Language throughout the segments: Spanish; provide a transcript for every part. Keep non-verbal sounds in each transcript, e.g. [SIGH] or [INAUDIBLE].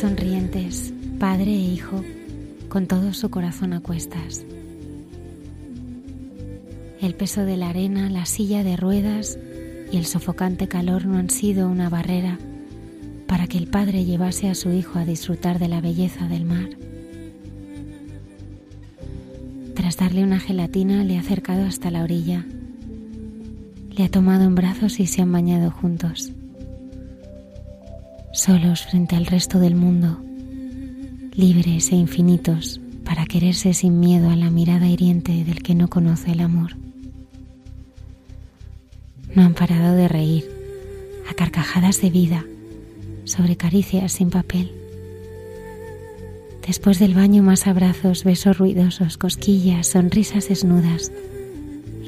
Sonrientes, padre e hijo, con todo su corazón a cuestas. El peso de la arena, la silla de ruedas y el sofocante calor no han sido una barrera para que el padre llevase a su hijo a disfrutar de la belleza del mar. Tras darle una gelatina, le ha acercado hasta la orilla. Le ha tomado en brazos y se han bañado juntos solos frente al resto del mundo, libres e infinitos para quererse sin miedo a la mirada hiriente del que no conoce el amor. No han parado de reír, a carcajadas de vida, sobre caricias sin papel. Después del baño más abrazos, besos ruidosos, cosquillas, sonrisas desnudas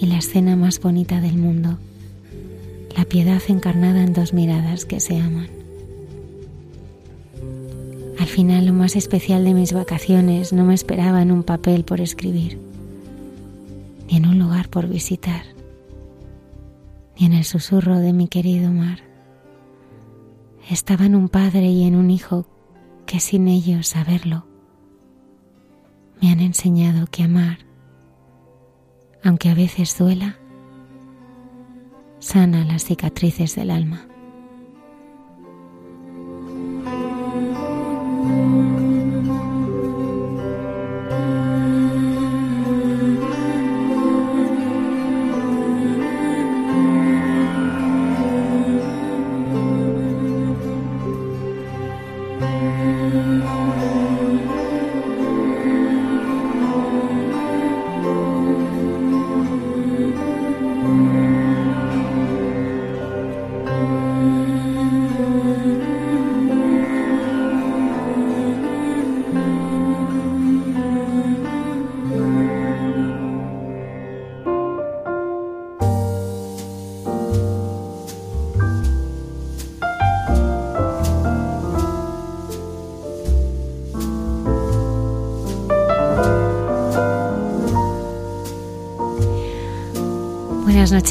y la escena más bonita del mundo, la piedad encarnada en dos miradas que se aman. Al final lo más especial de mis vacaciones no me esperaba en un papel por escribir, ni en un lugar por visitar, ni en el susurro de mi querido mar. Estaba en un padre y en un hijo que sin ellos saberlo me han enseñado que amar, aunque a veces duela, sana las cicatrices del alma.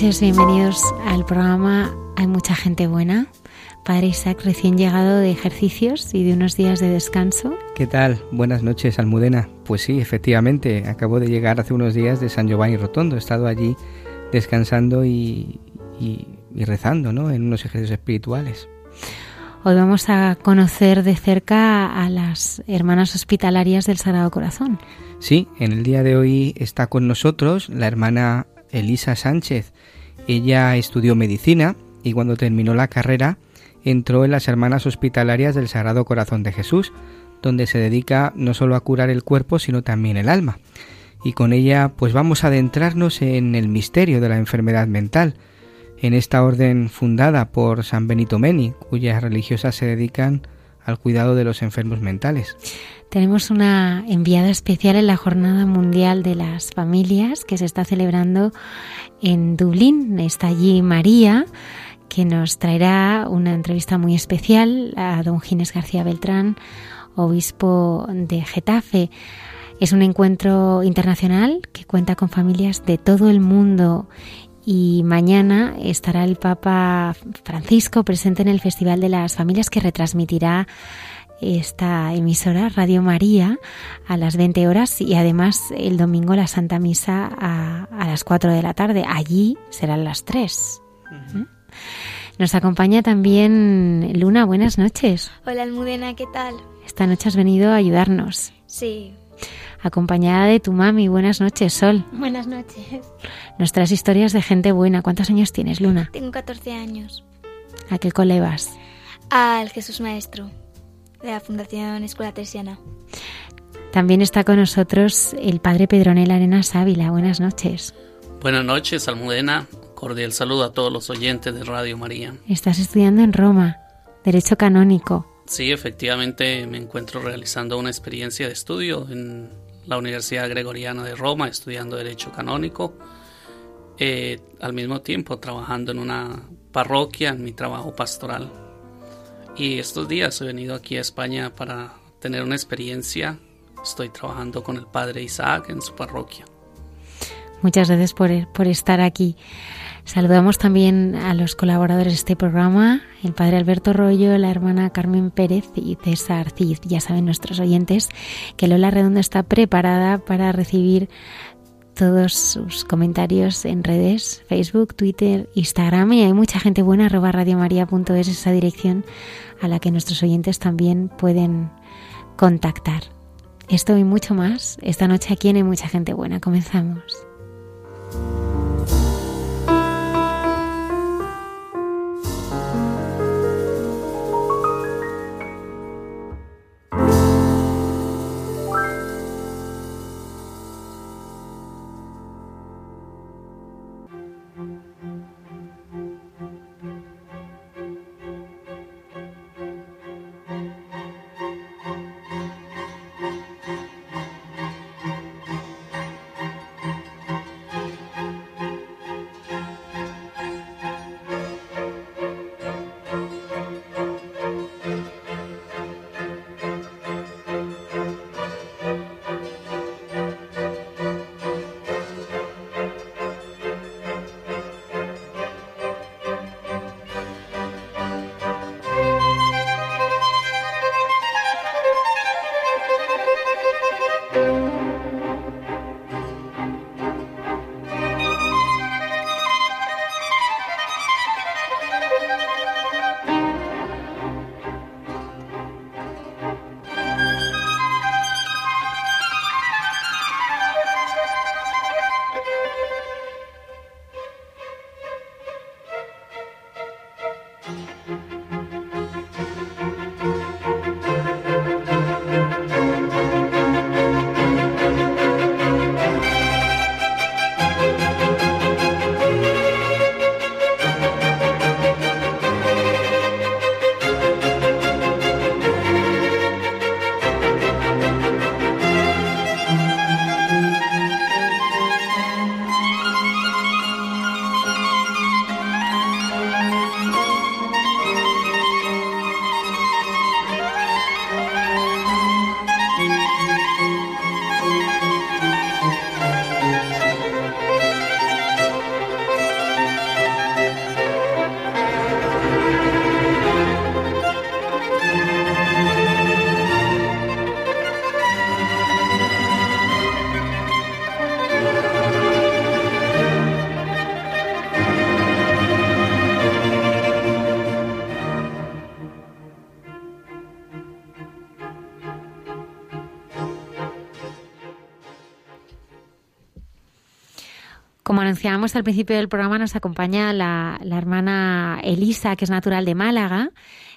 Noches, bienvenidos al programa Hay mucha gente buena. Padre Isaac, recién llegado de ejercicios y de unos días de descanso. ¿Qué tal? Buenas noches, Almudena. Pues sí, efectivamente, acabo de llegar hace unos días de San Giovanni Rotondo. He estado allí descansando y, rezando ¿no? en unos ejercicios espirituales. Hoy vamos a conocer de cerca a las hermanas hospitalarias del Sagrado Corazón. Sí, en el día de hoy está con nosotros la hermana Elisa Sánchez. Ella estudió medicina y cuando terminó la carrera entró en las Hermanas Hospitalarias del Sagrado Corazón de Jesús, donde se dedica no solo a curar el cuerpo, sino también el alma. Y con ella pues vamos a adentrarnos en el misterio de la enfermedad mental, en esta orden fundada por San Benito Meni, cuyas religiosas se dedican al cuidado de los enfermos mentales. Tenemos una enviada especial en la Jornada Mundial de las Familias que se está celebrando en Dublín. Está allí María, que nos traerá una entrevista muy especial a don Ginés García Beltrán, obispo de Getafe. Es un encuentro internacional que cuenta con familias de todo el mundo y mañana estará el Papa Francisco presente en el Festival de las Familias que retransmitirá esta emisora Radio María a las 20 horas y además el domingo la Santa Misa a, las 4 de la tarde. Allí serán las 3. ¿Mm? Nos acompaña también Luna. Buenas noches. Hola Almudena, ¿qué tal? Esta noche has venido a ayudarnos. Sí. Acompañada de tu mami. Buenas noches, Sol. Buenas noches. Nuestras historias de gente buena. ¿Cuántos años tienes, Luna? Tengo 14 años. ¿A qué cole vas? Al Jesús Maestro de la Fundación Escuela Teresiana. También está con nosotros el padre Pedronel Arenas Ávila. Buenas noches. Buenas noches, Almudena. Cordial saludo a todos los oyentes de Radio María. Estás estudiando en Roma, Derecho Canónico. Sí, efectivamente me encuentro realizando una experiencia de estudio en la Universidad Gregoriana de Roma, estudiando Derecho Canónico. Eh, al mismo tiempo trabajando en una parroquia, en mi trabajo pastoral. Y estos días he venido aquí a España para tener una experiencia. Estoy trabajando con el padre Isaac en su parroquia. Muchas gracias por, estar aquí. Saludamos también a los colaboradores de este programa, el padre Alberto Rollo, la hermana Carmen Pérez y César Cid. Ya saben nuestros oyentes que Lola Redonda está preparada para recibir todos sus comentarios en redes, Facebook, Twitter, Instagram y hay mucha gente buena, arroba radiomaria.es, esa dirección a la que nuestros oyentes también pueden contactar. Esto y mucho más, esta noche aquí en Hay mucha gente buena. Comenzamos. Anunciábamos al principio del programa, nos acompaña la, hermana Elisa, que es natural de Málaga.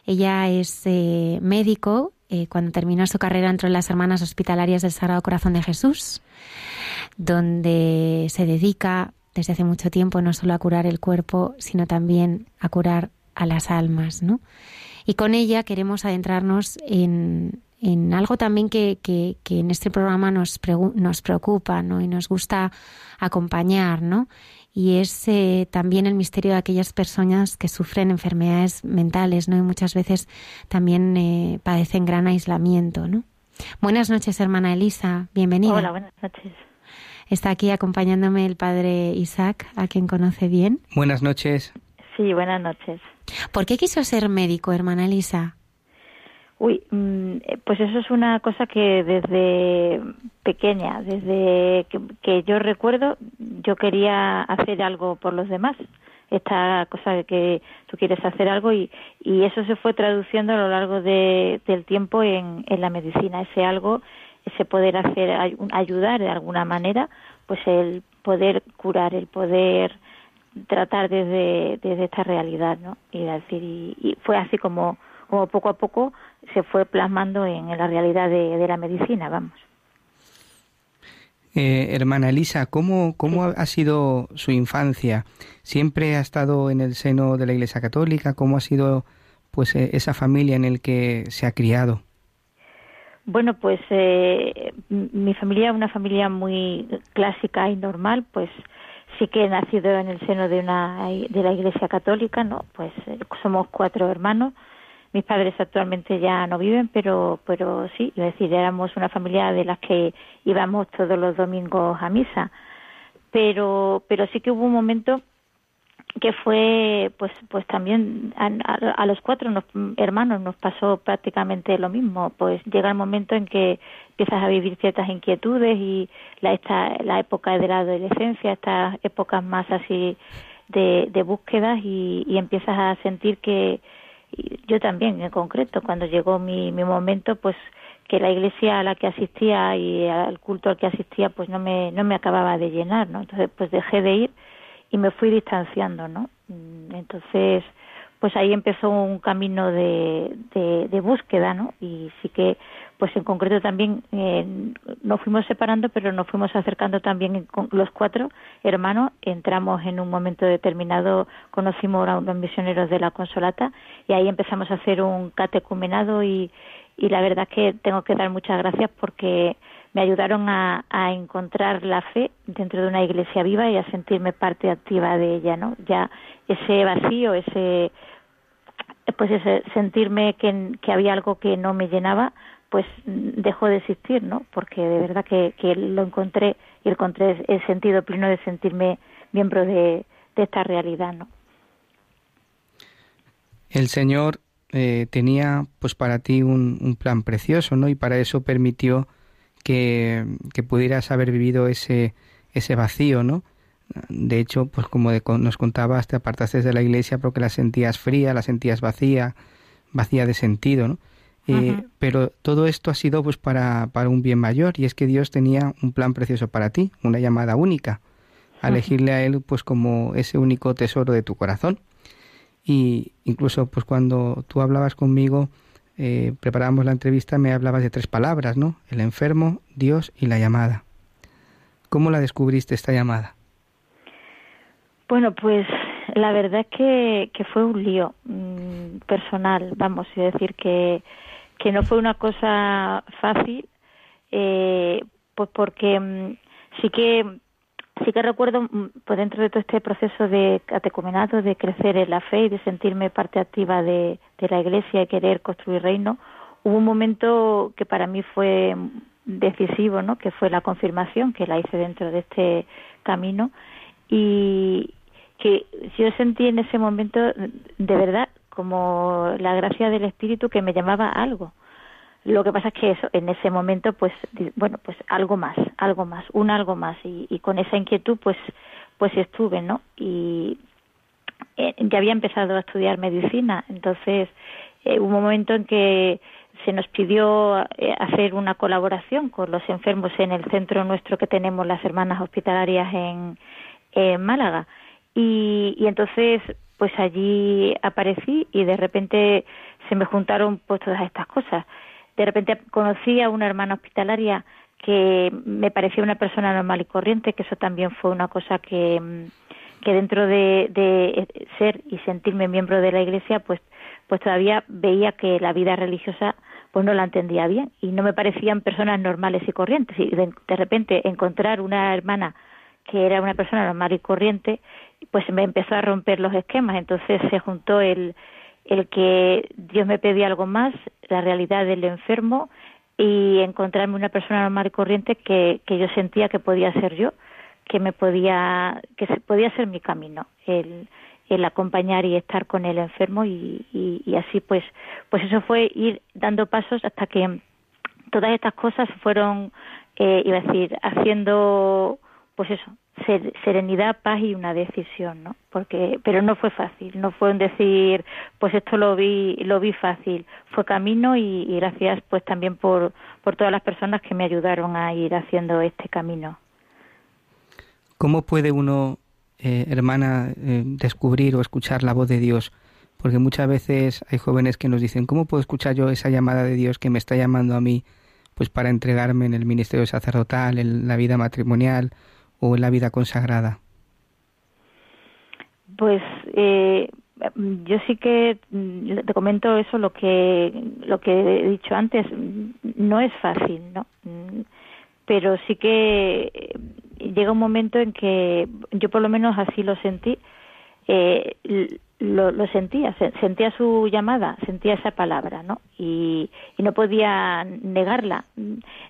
Ella es eh, médico. Eh, cuando terminó su carrera entró en las Hermanas Hospitalarias del Sagrado Corazón de Jesús, donde se dedica desde hace mucho tiempo no solo a curar el cuerpo, sino también a curar a las almas, ¿no? Y con ella queremos adentrarnos en, en algo también que, que, en este programa nos, nos preocupa ¿no? y nos gusta acompañar, ¿no? Y es eh, también el misterio de aquellas personas que sufren enfermedades mentales, ¿no? Y muchas veces también eh, padecen gran aislamiento, ¿no? Buenas noches, hermana Elisa, bienvenida. Hola, buenas noches. Está aquí acompañándome el padre Isaac, a quien conoce bien. Buenas noches. Sí, buenas noches. ¿Por qué quiso ser médico, hermana Lisa? Uy, mm, pues eso es una cosa que desde pequeña, desde que, yo recuerdo, yo quería hacer algo por los demás. Esta cosa de que tú quieres hacer algo y, y eso se fue traduciendo a lo largo de, del tiempo en, la medicina. Ese algo, ese poder hacer, ayudar de alguna manera, pues el poder curar, el poder tratar desde, desde esta realidad, ¿no? Y decir, y, fue así como, como poco a poco se fue plasmando en, la realidad de, la medicina, vamos. Eh, hermana Elisa, ¿cómo, cómo ha sido su infancia? ¿Siempre ha estado en el seno de la Iglesia Católica? ¿Cómo ha sido pues eh, esa familia en el que se ha criado? Bueno, pues eh, mi familia es una familia muy clásica y normal, pues sí que he nacido en el seno de una de la Iglesia Católica, ¿no? Pues eh, somos cuatro hermanos. Mis padres actualmente ya no viven, pero pero sí, es decir, éramos una familia de las que íbamos todos los domingos a misa. Pero pero sí que hubo un momento que fue pues pues también a, los cuatro hermanos nos pasó prácticamente lo mismo pues llega el momento en que empiezas a vivir ciertas inquietudes y la esta la época de la adolescencia estas épocas más así de, de búsquedas y, y empiezas a sentir que yo también en concreto cuando llegó mi, mi momento pues que la iglesia a la que asistía y al culto al que asistía pues no me no me acababa de llenar no entonces pues dejé de ir y me fui distanciando, ¿no? Mm, entonces, pues ahí empezó un camino de, de, búsqueda, ¿no? Y sí que, pues en concreto también eh, nos fuimos separando, pero nos fuimos acercando también con los cuatro hermanos. Entramos en un momento determinado, conocimos a unos misioneros de la Consolata y ahí empezamos a hacer un catecumenado y, la verdad es que tengo que dar muchas gracias porque me ayudaron a, encontrar la fe dentro de una iglesia viva y a sentirme parte activa de ella, ¿no? Ya ese vacío, ese pues ese sentirme que, que había algo que no me llenaba, pues dejó de existir, ¿no? Porque de verdad que, que lo encontré y encontré el sentido pleno de sentirme miembro de, de esta realidad, ¿no? El Señor eh, tenía, pues para ti un, un plan precioso, ¿no? Y para eso permitió que, pudieras haber vivido ese, ese vacío, ¿no? De hecho, pues como nos contabas, te apartaste de la iglesia porque la sentías fría, la sentías vacía, vacía de sentido, ¿no? Eh, pero todo esto ha sido pues para, para un bien mayor y es que Dios tenía un plan precioso para ti, una llamada única, a elegirle a Él pues como ese único tesoro de tu corazón. Y incluso pues cuando tú hablabas conmigo eh, preparamos la entrevista, me hablabas de tres palabras, ¿no? El enfermo, Dios y la llamada. ¿Cómo la descubriste esta llamada? Bueno, pues la verdad es que, que fue un lío mm, personal, vamos, a decir que, que no fue una cosa fácil, eh, pues porque mm, sí que sí que recuerdo, mm, pues dentro de todo este proceso de catecumenado, de crecer en la fe y de sentirme parte activa de, la Iglesia y querer construir reino, hubo un momento que para mí fue decisivo, ¿no? Que fue la confirmación que la hice dentro de este camino y que yo sentí en ese momento de verdad como la gracia del Espíritu que me llamaba a algo lo que pasa es que eso, en ese momento, pues, bueno, pues algo más, algo más, un algo más. Y, con esa inquietud, pues, pues estuve, ¿no? Y eh, ya había empezado a estudiar medicina, entonces eh, hubo un momento en que se nos pidió eh, hacer una colaboración con los enfermos en el centro nuestro que tenemos las hermanas hospitalarias en, Málaga. Y, y entonces, pues allí aparecí y de repente se me juntaron pues todas estas cosas de repente conocí a una hermana hospitalaria que me parecía una persona normal y corriente, que eso también fue una cosa que, mm, dentro de, de ser y sentirme miembro de la iglesia, pues, pues todavía veía que la vida religiosa pues no la entendía bien y no me parecían personas normales y corrientes. Y de, de repente encontrar una hermana que era una persona normal y corriente, pues me empezó a romper los esquemas. Entonces se juntó el, el que Dios me pedía algo más, la realidad del enfermo, y encontrarme una persona normal y corriente que, que yo sentía que podía ser yo, que me podía, que se, podía ser mi camino, el, el acompañar y estar con el enfermo y, y, así pues, pues eso fue ir dando pasos hasta que todas estas cosas fueron, eh, iba a decir, haciendo, pues eso, serenidad, paz y una decisión, ¿no? Porque, pero no fue fácil, no fue un decir, pues esto lo vi, lo vi fácil, fue camino y, gracias pues también por, por todas las personas que me ayudaron a ir haciendo este camino. ¿Cómo puede uno, eh, hermana, eh, descubrir o escuchar la voz de Dios? Porque muchas veces hay jóvenes que nos dicen, ¿cómo puedo escuchar yo esa llamada de Dios que me está llamando a mí, pues para entregarme en el ministerio sacerdotal, en la vida matrimonial? O en la vida consagrada? Pues eh, yo sí que mm, te comento eso lo que lo que he dicho antes no es fácil no mm, pero sí que eh, llega un momento en que yo por lo menos así lo sentí eh, lo, lo, sentía sentía su llamada sentía esa palabra no y, y no podía negarla.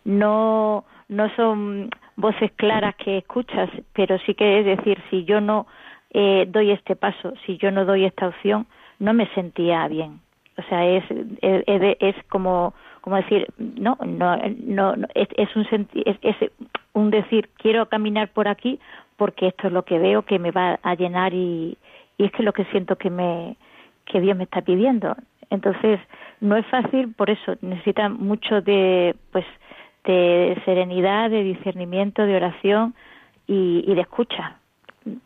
No no son voces claras que escuchas, pero sí que es decir, si yo no eh, doy este paso, si yo no doy esta opción, no me sentía bien. O sea, es, es, es como, como decir, no, no, no, es, es un es, es un decir, quiero caminar por aquí porque esto es lo que veo que me va a llenar y, y es que lo que siento que me que Dios me está pidiendo. Entonces, no es fácil, por eso necesita mucho de pues de serenidad, de discernimiento, de oración y, de escucha.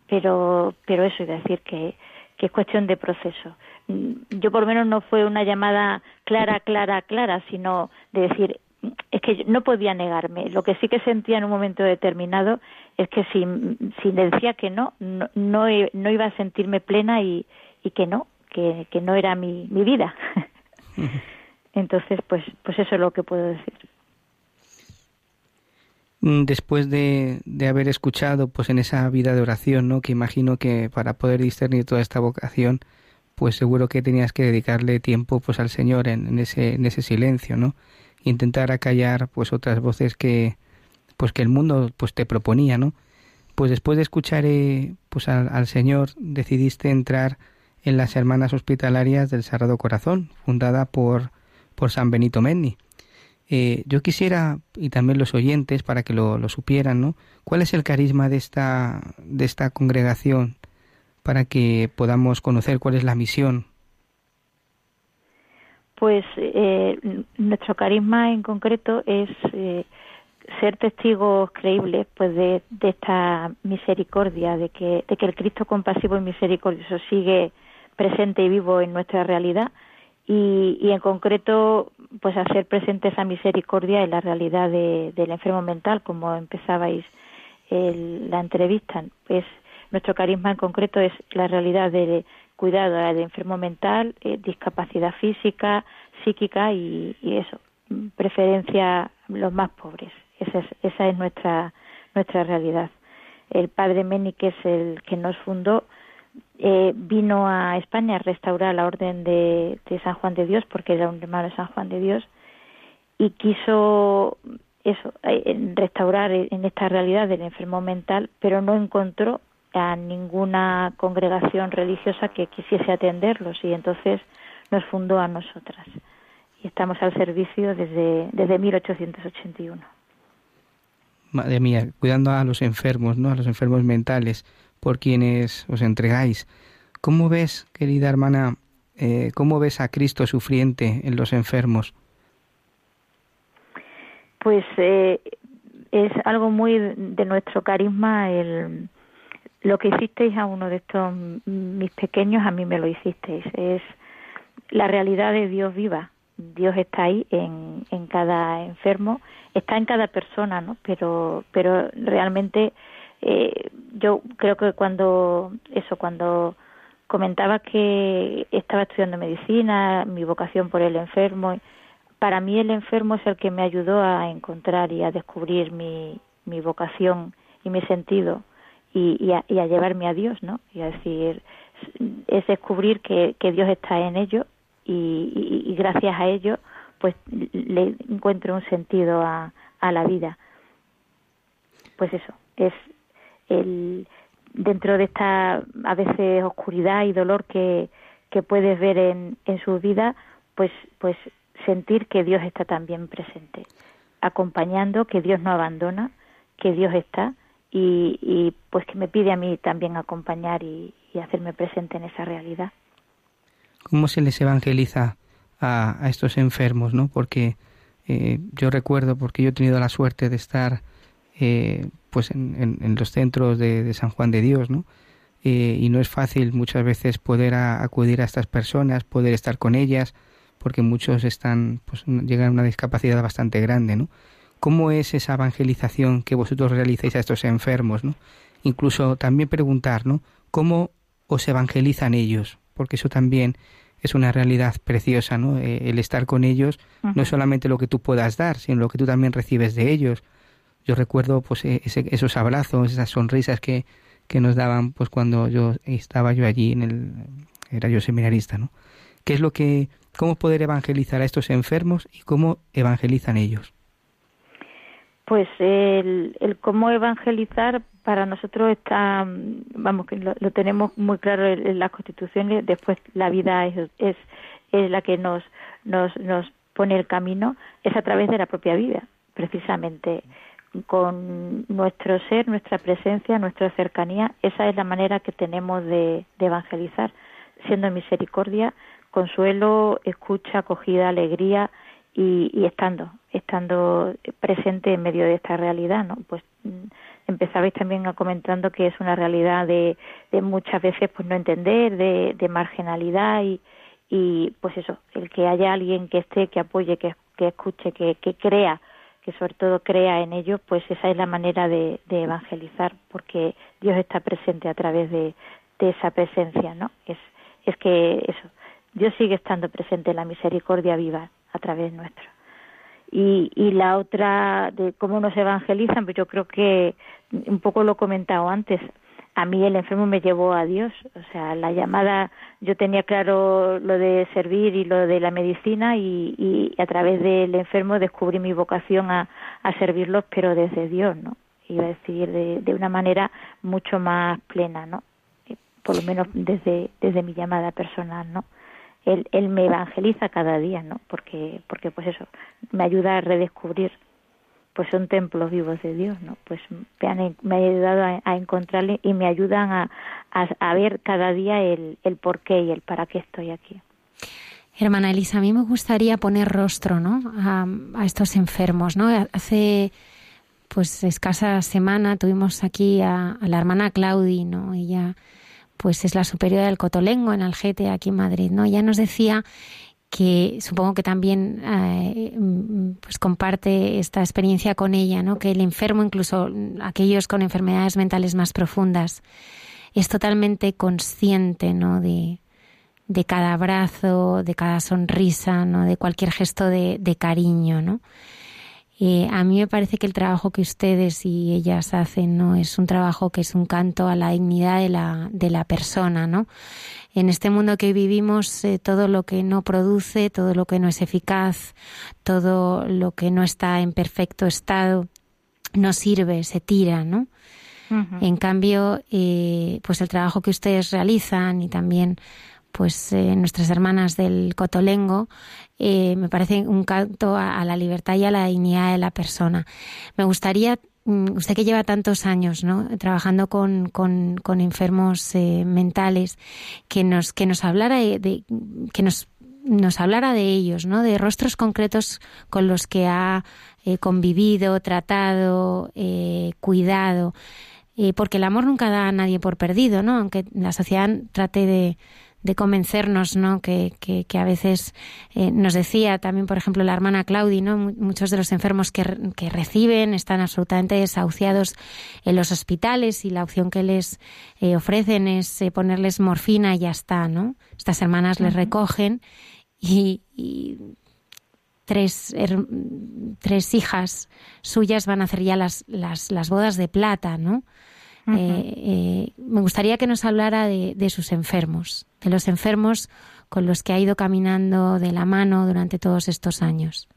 Pero, pero eso, es decir que, que es cuestión de proceso. Yo por lo menos no fue una llamada clara, clara, clara, sino de decir, es que no podía negarme. Lo que sí que sentía en un momento determinado es que si, si decía que no, no, no, iba a sentirme plena y, y que no, que, que no era mi, mi vida. [LAUGHS] Entonces, pues, pues eso es lo que puedo decir. Mm, después de, de, haber escuchado pues en esa vida de oración, ¿no? Que imagino que para poder discernir toda esta vocación, pues seguro que tenías que dedicarle tiempo pues al Señor en, ese, en ese silencio, ¿no? Intentar acallar pues otras voces que pues que el mundo pues te proponía, ¿no? Pues después de escuchar eh, pues al, al Señor decidiste entrar en las Hermanas Hospitalarias del Sagrado Corazón, fundada por por San Benito Menni. Eh, yo quisiera, y también los oyentes, para que lo, supieran, ¿no? ¿Cuál es el carisma de esta, de esta congregación para que podamos conocer cuál es la misión? Pues eh, nuestro carisma en concreto es eh, ser testigos creíbles pues de, de, esta misericordia, de que, de que el Cristo compasivo y misericordioso sigue presente y vivo en nuestra realidad y, en concreto pues hacer presente esa misericordia en la realidad de, del enfermo mental como empezabais la entrevista. Pues nuestro carisma en concreto es la realidad del cuidado del enfermo mental eh, discapacidad física psíquica y, eso preferencia los más pobres. Esa es, esa es nuestra nuestra realidad. El padre Meni que es el que nos fundó eh, vino a España a restaurar la orden de, San Juan de Dios, porque era un hermano de San Juan de Dios, y quiso eso, eh, restaurar en esta realidad del enfermo mental, pero no encontró a ninguna congregación religiosa que quisiese atenderlos y entonces nos fundó a nosotras. Y estamos al servicio desde, desde 1881. Madre mía, cuidando a los enfermos, ¿no? A los enfermos mentales por quienes os entregáis. ¿Cómo ves, querida hermana, eh, cómo ves a Cristo sufriente en los enfermos? Pues eh, es algo muy de nuestro carisma el lo que hicisteis a uno de estos mis pequeños a mí me lo hicisteis es la realidad de Dios viva Dios está ahí en, en cada enfermo está en cada persona no pero pero realmente eh, yo creo que cuando eso cuando comentaba que estaba estudiando medicina mi vocación por el enfermo para mí el enfermo es el que me ayudó a encontrar y a descubrir mi, mi vocación y mi sentido y, y, a, y a llevarme a Dios no y a decir es descubrir que, Dios está en ello y, y, y gracias a ello pues le encuentro un sentido a, a la vida. Pues eso, es el dentro de esta a veces oscuridad y dolor que, puedes ver en, en su vida, pues, pues sentir que Dios está también presente, acompañando, que Dios no abandona, que Dios está y, y pues que me pide a mí también acompañar y, hacerme presente en esa realidad. ¿Cómo se les evangeliza a, a estos enfermos, no? Porque eh, yo recuerdo, porque yo he tenido la suerte de estar eh, pues en, en, los centros de, de, San Juan de Dios, ¿no? Eh, y no es fácil muchas veces poder acudir a estas personas, poder estar con ellas, porque muchos están, pues llegan a una discapacidad bastante grande, ¿no? ¿Cómo es esa evangelización que vosotros realizáis a estos enfermos, ¿no? Incluso también preguntar, ¿no? ¿Cómo os evangelizan ellos? Porque eso también es una realidad preciosa, ¿no? Eh, el estar con ellos no es solamente lo que tú puedas dar, sino lo que tú también recibes de ellos. Yo recuerdo pues e, esos abrazos, esas sonrisas que, que nos daban pues cuando yo estaba yo allí en el era yo seminarista, ¿no? ¿Qué es lo que cómo poder evangelizar a estos enfermos y cómo evangelizan ellos? Pues el, el cómo evangelizar para nosotros está, vamos, que lo, tenemos muy claro en, las constituciones, después la vida es, es, es la que nos, nos, nos pone el camino, es a través de la propia vida, precisamente con nuestro ser, nuestra presencia, nuestra cercanía, esa es la manera que tenemos de, de evangelizar, siendo misericordia, consuelo, escucha, acogida, alegría y, estando, estando presente en medio de esta realidad, ¿no? Pues mm, empezabais también comentando que es una realidad de, de muchas veces pues no entender, de, de marginalidad y, y pues eso, el que haya alguien que esté, que apoye, que, que escuche, que, que crea, que sobre todo crea en ello, pues esa es la manera de, evangelizar, porque Dios está presente a través de, de esa presencia, ¿no? Es, es que eso, Dios sigue estando presente en la misericordia viva a través nuestro. Y, y la otra de cómo nos evangelizan, pues yo creo que un poco lo he comentado antes. A mí el enfermo me llevó a Dios, o sea, la llamada, yo tenía claro lo de servir y lo de la medicina y, y a través del enfermo descubrí mi vocación a, servirlos, pero desde Dios, ¿no? Iba a decir, de, de una manera mucho más plena, ¿no? Por lo menos desde, desde mi llamada personal, ¿no? él, él me evangeliza cada día, ¿no? Porque, porque pues eso, me ayuda a redescubrir, pues son templos vivos de Dios, ¿no? Pues me han, me ha ayudado a, encontrarle y me ayudan a, a, ver cada día el, el por qué y el para qué estoy aquí. Hermana Elisa, a mí me gustaría poner rostro, ¿no? A, estos enfermos, ¿no? Hace pues escasa semana tuvimos aquí a, a la hermana Claudi, ¿no? Ella pues es la superiora del Cotolengo en Algete, aquí en Madrid, ¿no? Ya nos decía que supongo que también eh, pues comparte esta experiencia con ella, ¿no? Que el enfermo, incluso aquellos con enfermedades mentales más profundas, es totalmente consciente, ¿no? De, de cada abrazo, de cada sonrisa, ¿no? De cualquier gesto de, de cariño, ¿no? Eh, a mí me parece que el trabajo que ustedes y ellas hacen no es un trabajo que es un canto a la dignidad de la, de la persona, ¿no? En este mundo que vivimos, eh, todo lo que no produce, todo lo que no es eficaz, todo lo que no está en perfecto estado, no sirve, se tira, ¿no? En cambio, eh, pues el trabajo que ustedes realizan y también pues eh, nuestras hermanas del Cotolengo, eh, me parece un canto a, la libertad y a la dignidad de la persona. Me gustaría, usted que lleva tantos años ¿no? trabajando con, con, enfermos eh, mentales, que nos, que nos hablara de, que nos nos hablara de ellos, ¿no? De rostros concretos con los que ha convivido, tratado, cuidado, porque el amor nunca da a nadie por perdido, ¿no? Aunque la sociedad trate de, de convencernos, ¿no? Que, que, que a veces eh, nos decía también, por ejemplo, la hermana Claudi, ¿no? Muchos de los enfermos que, que, reciben están absolutamente desahuciados en los hospitales y la opción que les eh, ofrecen es eh, ponerles morfina y ya está, ¿no? Estas hermanas les recogen y, y tres, tres hijas suyas van a hacer ya las, las, las bodas de plata, ¿no? Me gustaría que nos hablara de, de sus enfermos, de los enfermos con los que ha ido caminando de la mano durante todos estos años.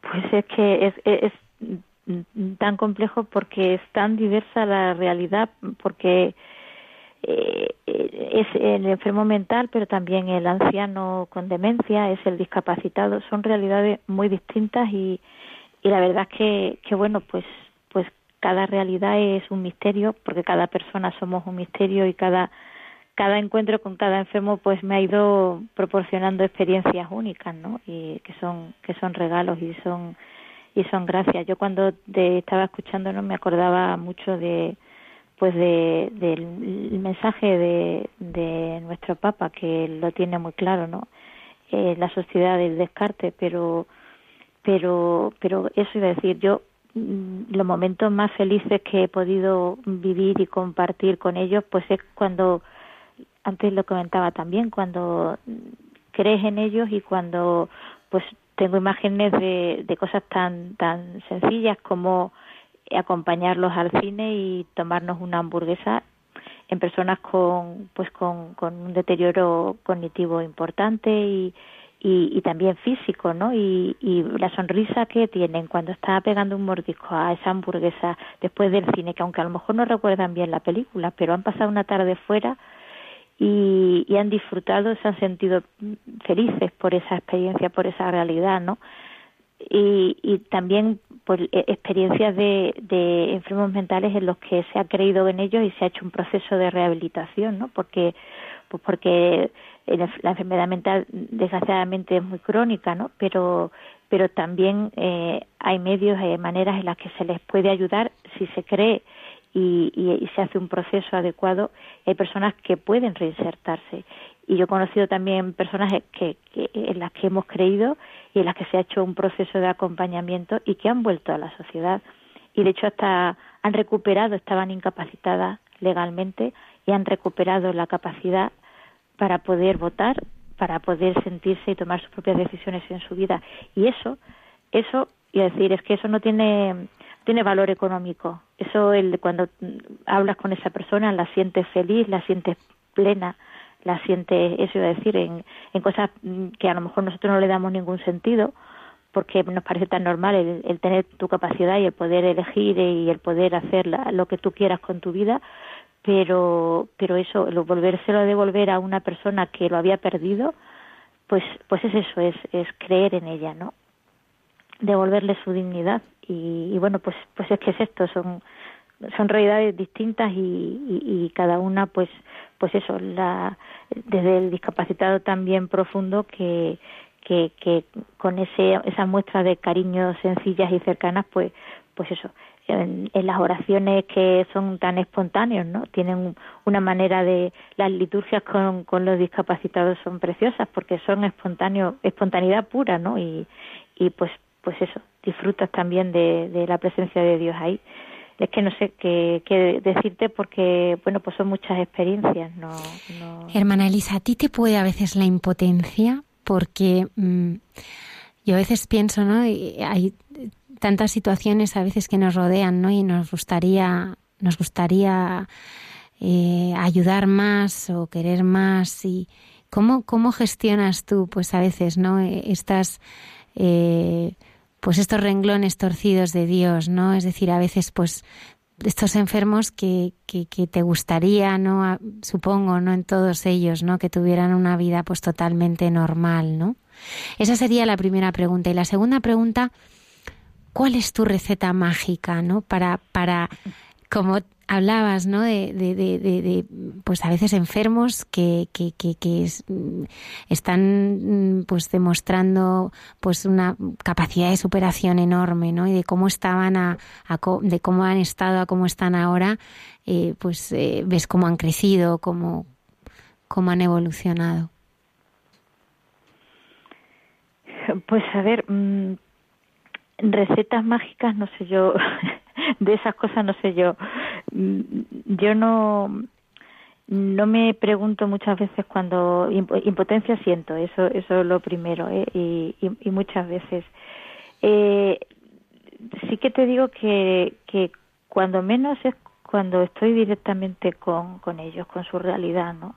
Pues es que es, es, tan complejo porque es tan diversa la realidad, porque eh, es el enfermo mental, pero también el anciano con demencia, es el discapacitado, son realidades muy distintas y, y la verdad es que, que bueno, pues pues cada realidad es un misterio, porque cada persona somos un misterio y cada cada encuentro con cada enfermo pues me ha ido proporcionando experiencias únicas, ¿no? Y que son que son regalos y son y son gracias. Yo cuando te estaba escuchando no me acordaba mucho de pues de, del mensaje de, de nuestro Papa que lo tiene muy claro, ¿no? Eh, la sociedad del descarte, pero pero pero eso iba a decir yo los momentos más felices que he podido vivir y compartir con ellos pues es cuando antes lo comentaba también, cuando crees en ellos y cuando pues tengo imágenes de, de cosas tan tan sencillas como acompañarlos al cine y tomarnos una hamburguesa en personas con pues con, con un deterioro cognitivo importante y, y, y también físico, ¿no? Y, y la sonrisa que tienen cuando está pegando un mordisco a esa hamburguesa después del cine, que aunque a lo mejor no recuerdan bien la película, pero han pasado una tarde fuera y, han disfrutado, se han sentido felices por esa experiencia, por esa realidad, ¿no? Y, y también e, experiencias de, de enfermos mentales en los que se ha creído en ellos y se ha hecho un proceso de rehabilitación, ¿no? Porque pues porque la enfermedad mental desgraciadamente es muy crónica, ¿no? Pero pero también eh, hay medios, hay maneras en las que se les puede ayudar si se cree y, y, se hace un proceso adecuado, hay personas que pueden reinsertarse. Y yo he conocido también personas que, que, en las que hemos creído y en las que se ha hecho un proceso de acompañamiento y que han vuelto a la sociedad. Y de hecho hasta han recuperado, estaban incapacitadas legalmente y han recuperado la capacidad para poder votar, para poder sentirse y tomar sus propias decisiones en su vida. Y eso, eso, y decir, es que eso no tiene tiene valor económico. Eso el, cuando hablas con esa persona la sientes feliz, la sientes plena, la sientes, eso iba a decir, en, en cosas que a lo mejor nosotros no le damos ningún sentido, porque nos parece tan normal el, tener tu capacidad y el poder elegir y el poder hacer lo que tú quieras con tu vida, pero pero eso, el volvérselo a devolver a una persona que lo había perdido, pues pues es eso, es, es creer en ella, ¿no? Devolverle su dignidad y, bueno pues pues es que es esto son son realidades distintas y, y, cada una pues pues eso la desde el discapacitado también profundo que que, que con ese esa muestra de cariño sencillas y cercanas pues pues eso en, las oraciones que son tan espontáneos no tienen una manera de las liturgias con, con los discapacitados son preciosas porque son espontáneos espontaneidad pura no y y pues pues eso, disfrutas también de, la presencia de Dios ahí. Es que no sé qué, decirte porque, bueno, pues son muchas experiencias. No, Hermana Elisa, ¿a ti te puede a veces la impotencia? Porque mm, yo a veces pienso, ¿no? hay tantas situaciones a veces que nos rodean, ¿no? Y nos gustaría, nos gustaría eh, ayudar más o querer más. y ¿Cómo, cómo gestionas tú, pues a veces, ¿no? Estas... Eh, pues estos renglones torcidos de Dios, ¿no? Es decir, a veces pues estos enfermos que, que, te gustaría, ¿no? Supongo, ¿no? En todos ellos, ¿no? Que tuvieran una vida pues totalmente normal, ¿no? Esa sería la primera pregunta. Y la segunda pregunta, ¿cuál es tu receta mágica, ¿no? Para, para como hablabas, ¿no? De, de, de, pues a veces enfermos que, que, que, están pues demostrando pues una capacidad de superación enorme, ¿no? Y de cómo estaban a, de cómo han estado a cómo están ahora, eh, pues eh, ves cómo han crecido, cómo, cómo han evolucionado. Pues a ver, mm, recetas mágicas, no sé yo, [LAUGHS] de esas cosas no sé yo. Mm, yo no no me pregunto muchas veces cuando impotencia siento eso eso es lo primero ¿eh? y, y, muchas veces eh, sí que te digo que que cuando menos es cuando estoy directamente con, con ellos, con su realidad, ¿no?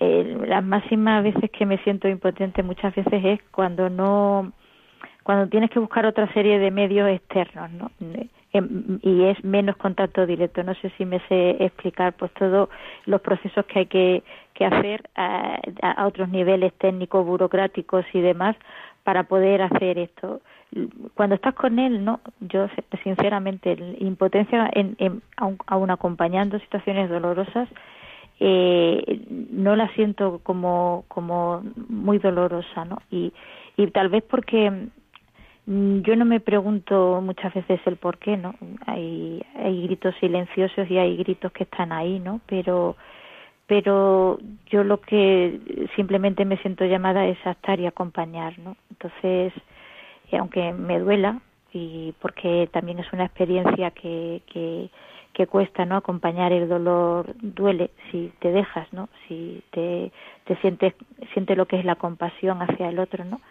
las máximas veces que me siento impotente muchas veces es cuando no cuando tienes que buscar otra serie de medios externos, ¿no? Em, y es menos contacto directo. No sé si me sé explicar pues todos los procesos que hay que, hacer a, otros niveles técnicos, burocráticos y demás para poder hacer esto. Cuando estás con él, no, yo sinceramente, impotencia, en, en, aun, acompañando situaciones dolorosas, eh, no la siento como, como muy dolorosa, ¿no? Y, tal vez porque yo no me pregunto muchas veces el por qué, ¿no? Hay, hay gritos silenciosos y hay gritos que están ahí, ¿no? Pero, pero yo lo que simplemente me siento llamada es a estar y acompañar, ¿no? Entonces, eh, aunque me duela, y porque también es una experiencia que, que, que cuesta, ¿no? Acompañar el dolor duele si te dejas, ¿no? Si te, te sientes, sientes lo que es la compasión hacia el otro, ¿no?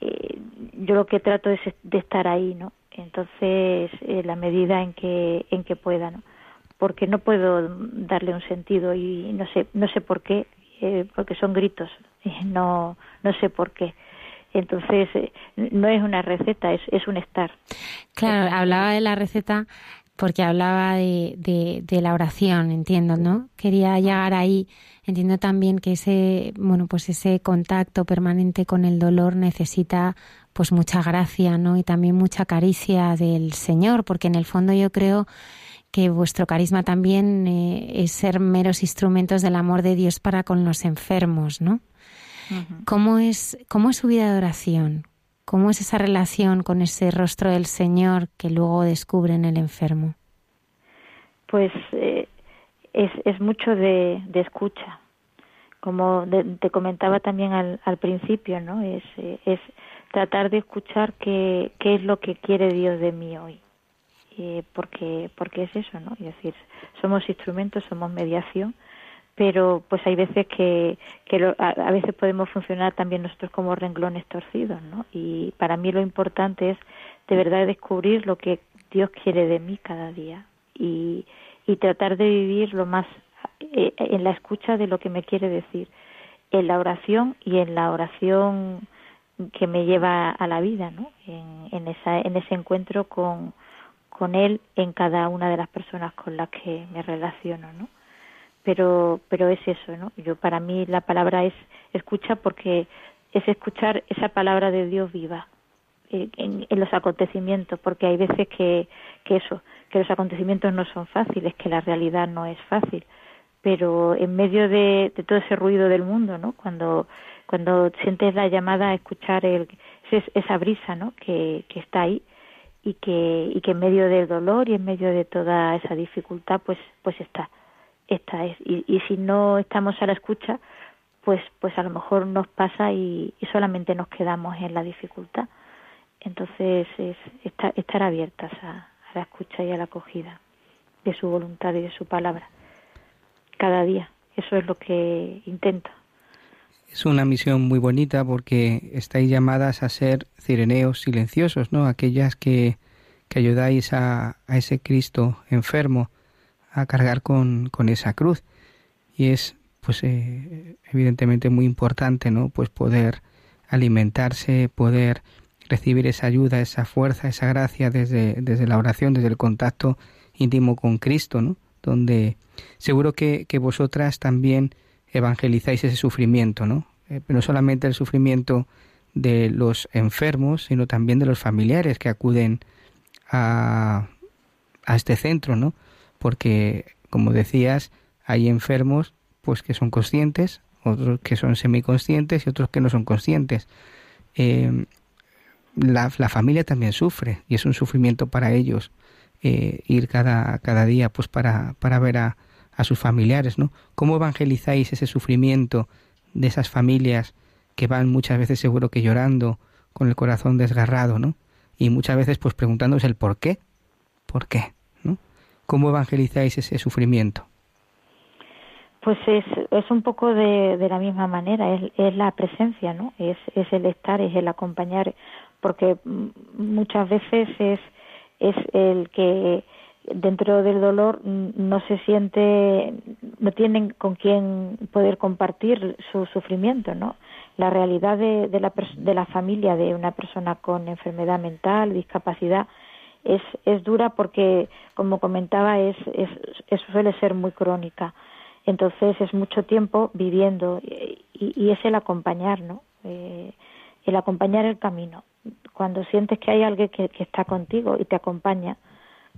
Eh, yo lo que trato es de estar ahí, ¿no? Entonces, eh, la medida en que en que pueda, ¿no? Porque no puedo darle un sentido y no sé no sé por qué, eh, porque son gritos, [LAUGHS] no no sé por qué. Entonces, no es una receta, es, es un estar. Claro, hablaba de la receta porque hablaba de, de, de, la oración, entiendo, ¿no? Quería llegar ahí. Entiendo también que ese, bueno, pues ese contacto permanente con el dolor necesita pues mucha gracia, ¿no? Y también mucha caricia del Señor, porque en el fondo yo creo que vuestro carisma también eh, es ser meros instrumentos del amor de Dios para con los enfermos, ¿no? ¿Cómo, es, ¿Cómo es su vida de oración? ¿Cómo es esa relación con ese rostro del Señor que luego descubre en el enfermo? Pues eh, es, es, mucho de, escucha, como te comentaba también al, al principio, ¿no? Es, eh, es tratar de escuchar qué, qué es lo que quiere Dios de mí hoy. Eh, porque, porque es eso, ¿no? Es decir, somos instrumentos, somos mediación, pero pues hay veces que, que a, veces podemos funcionar también nosotros como renglones torcidos, ¿no? Y para mí lo importante es de verdad descubrir lo que Dios quiere de mí cada día y, y tratar de vivir lo más eh, en la escucha de lo que me quiere decir, en la oración y en la oración que me lleva a la vida, ¿no? En, en, esa, en ese encuentro con Él en cada una de las personas con las que me relaciono, ¿no? Pero pero es eso no yo para mí la palabra es escucha porque es escuchar esa palabra de Dios viva eh, en, los acontecimientos porque hay veces que que eso que los acontecimientos no son fáciles que la realidad no es fácil. Pero en medio de, todo ese ruido del mundo no cuando cuando sientes la llamada a escuchar el, esa brisa no que, que está ahí y que y que en medio del dolor y en medio de toda esa dificultad pues pues está esta es. Y, y si no estamos a la escucha pues pues a lo mejor nos pasa y, solamente nos quedamos en la dificultad. Entonces es estar, estar abiertas a, la escucha y a la acogida de su voluntad y de su palabra. Cada día. Eso es lo que intento. Es una misión muy bonita porque estáis llamadas a ser cireneos silenciosos, ¿no? Aquellas que, que ayudáis a, a ese Cristo enfermo, a cargar con, con esa cruz. Y es, pues, eh, evidentemente muy importante, ¿no? Pues poder alimentarse, poder recibir esa ayuda, esa fuerza, esa gracia desde, desde la oración, desde el contacto íntimo con Cristo, ¿no? Donde seguro que, que vosotras también evangelizáis ese sufrimiento, ¿no? Eh, no solamente el sufrimiento de los enfermos, sino también de los familiares que acuden a, a este centro, ¿no? Porque, como decías, hay enfermos pues que son conscientes, otros que son semiconscientes y otros que no son conscientes. Eh, la, familia también sufre y es un sufrimiento para ellos eh, ir cada, cada día pues para, para ver a, a sus familiares, ¿no? ¿Cómo evangelizáis ese sufrimiento de esas familias que van muchas veces seguro que llorando, con el corazón desgarrado, ¿no? Y muchas veces pues preguntándose el por qué, por qué. ¿Cómo evangelizáis ese sufrimiento? Pues es, es un poco de, de la misma manera, es, es, la presencia, ¿no? Es, es el estar, es el acompañar, porque muchas veces es, es el que dentro del dolor no se siente, no tienen con quién poder compartir su sufrimiento, ¿no? La realidad de, de, la, de la familia de una persona con enfermedad mental, discapacidad, es, es dura porque, como comentaba, es, es, suele ser muy crónica. Entonces es mucho tiempo viviendo y, es el acompañar, ¿no? Eh, el acompañar el camino. Cuando sientes que hay alguien que, que está contigo y te acompaña,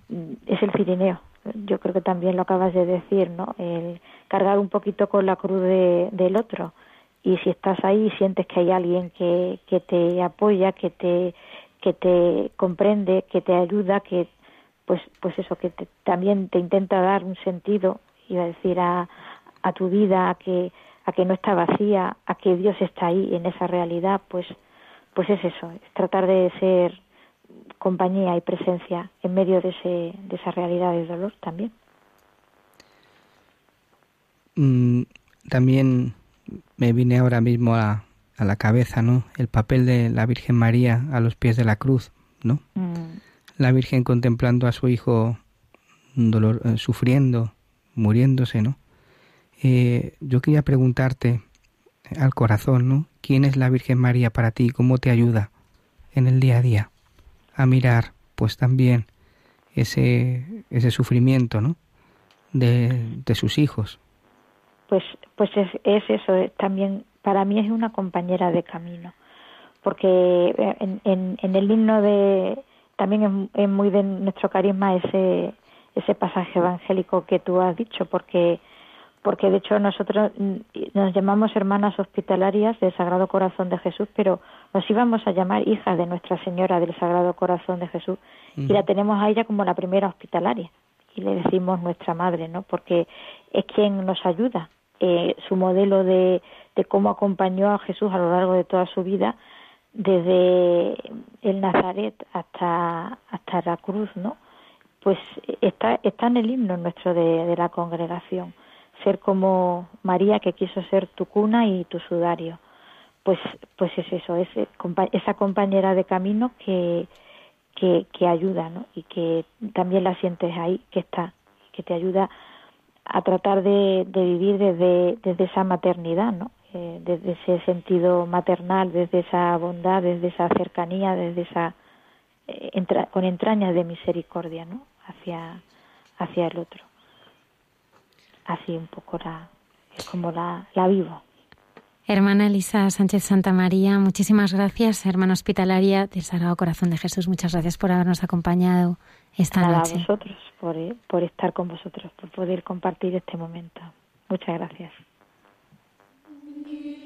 Mm, es el Cirineo. Yo creo que también lo acabas de decir, ¿no? El cargar un poquito con la cruz de, del otro. Y si estás ahí y sientes que hay alguien que, que te apoya, que te, que te comprende, que te ayuda, que pues, pues eso, que también te intenta dar un sentido, iba a decir, a, a tu vida, a que, a que no está vacía, a que Dios está ahí en esa realidad, pues, pues es eso, es tratar de ser compañía y presencia en medio de, ese, de esa realidad de dolor también. Mm, también me viene ahora mismo a, a, la cabeza, ¿no? El papel de la Virgen María a los pies de la cruz, ¿no? Mm. La Virgen contemplando a su hijo dolor, eh, sufriendo, muriéndose, ¿no? Eh, yo quería preguntarte al corazón, ¿no? ¿Quién es la Virgen María para ti? ¿Cómo te ayuda en el día a día? a mirar pues también ese, ese sufrimiento ¿no? de, de sus hijos. Pues, pues es, es eso, también para mí es una compañera de camino, porque eh, en, en, en el himno de, también es, es, muy de nuestro carisma ese, ese pasaje evangélico que tú has dicho, porque porque de hecho nosotros mm, nos llamamos hermanas hospitalarias del Sagrado Corazón de Jesús, pero nos íbamos a llamar hijas de Nuestra Señora del Sagrado Corazón de Jesús y la tenemos a ella como la primera hospitalaria y le decimos nuestra madre, ¿no? Porque es quien nos ayuda. Eh, su modelo de, de cómo acompañó a Jesús a lo largo de toda su vida, desde el Nazaret hasta, hasta la cruz, ¿no? Pues está, está en el himno nuestro de, de la congregación ser como María que quiso ser tu cuna y tu sudario. Pues, pues es eso, es esa compañera de camino que, que, que ayuda, ¿no? Y que también la sientes ahí, que está, que te ayuda a tratar de, de vivir desde, desde esa maternidad, ¿no? Eh, desde ese sentido maternal, desde esa bondad, desde esa cercanía, desde esa eh, entra, con entrañas de misericordia, ¿no? Hacia hacia el otro así un poco la, es como la, la vivo. Hermana Elisa Sánchez Santa María, muchísimas gracias, hermana hospitalaria del Sagrado Corazón de Jesús. Muchas gracias por habernos acompañado esta noche. A vosotros por, por estar con vosotros, por poder compartir este momento. Muchas gracias. you.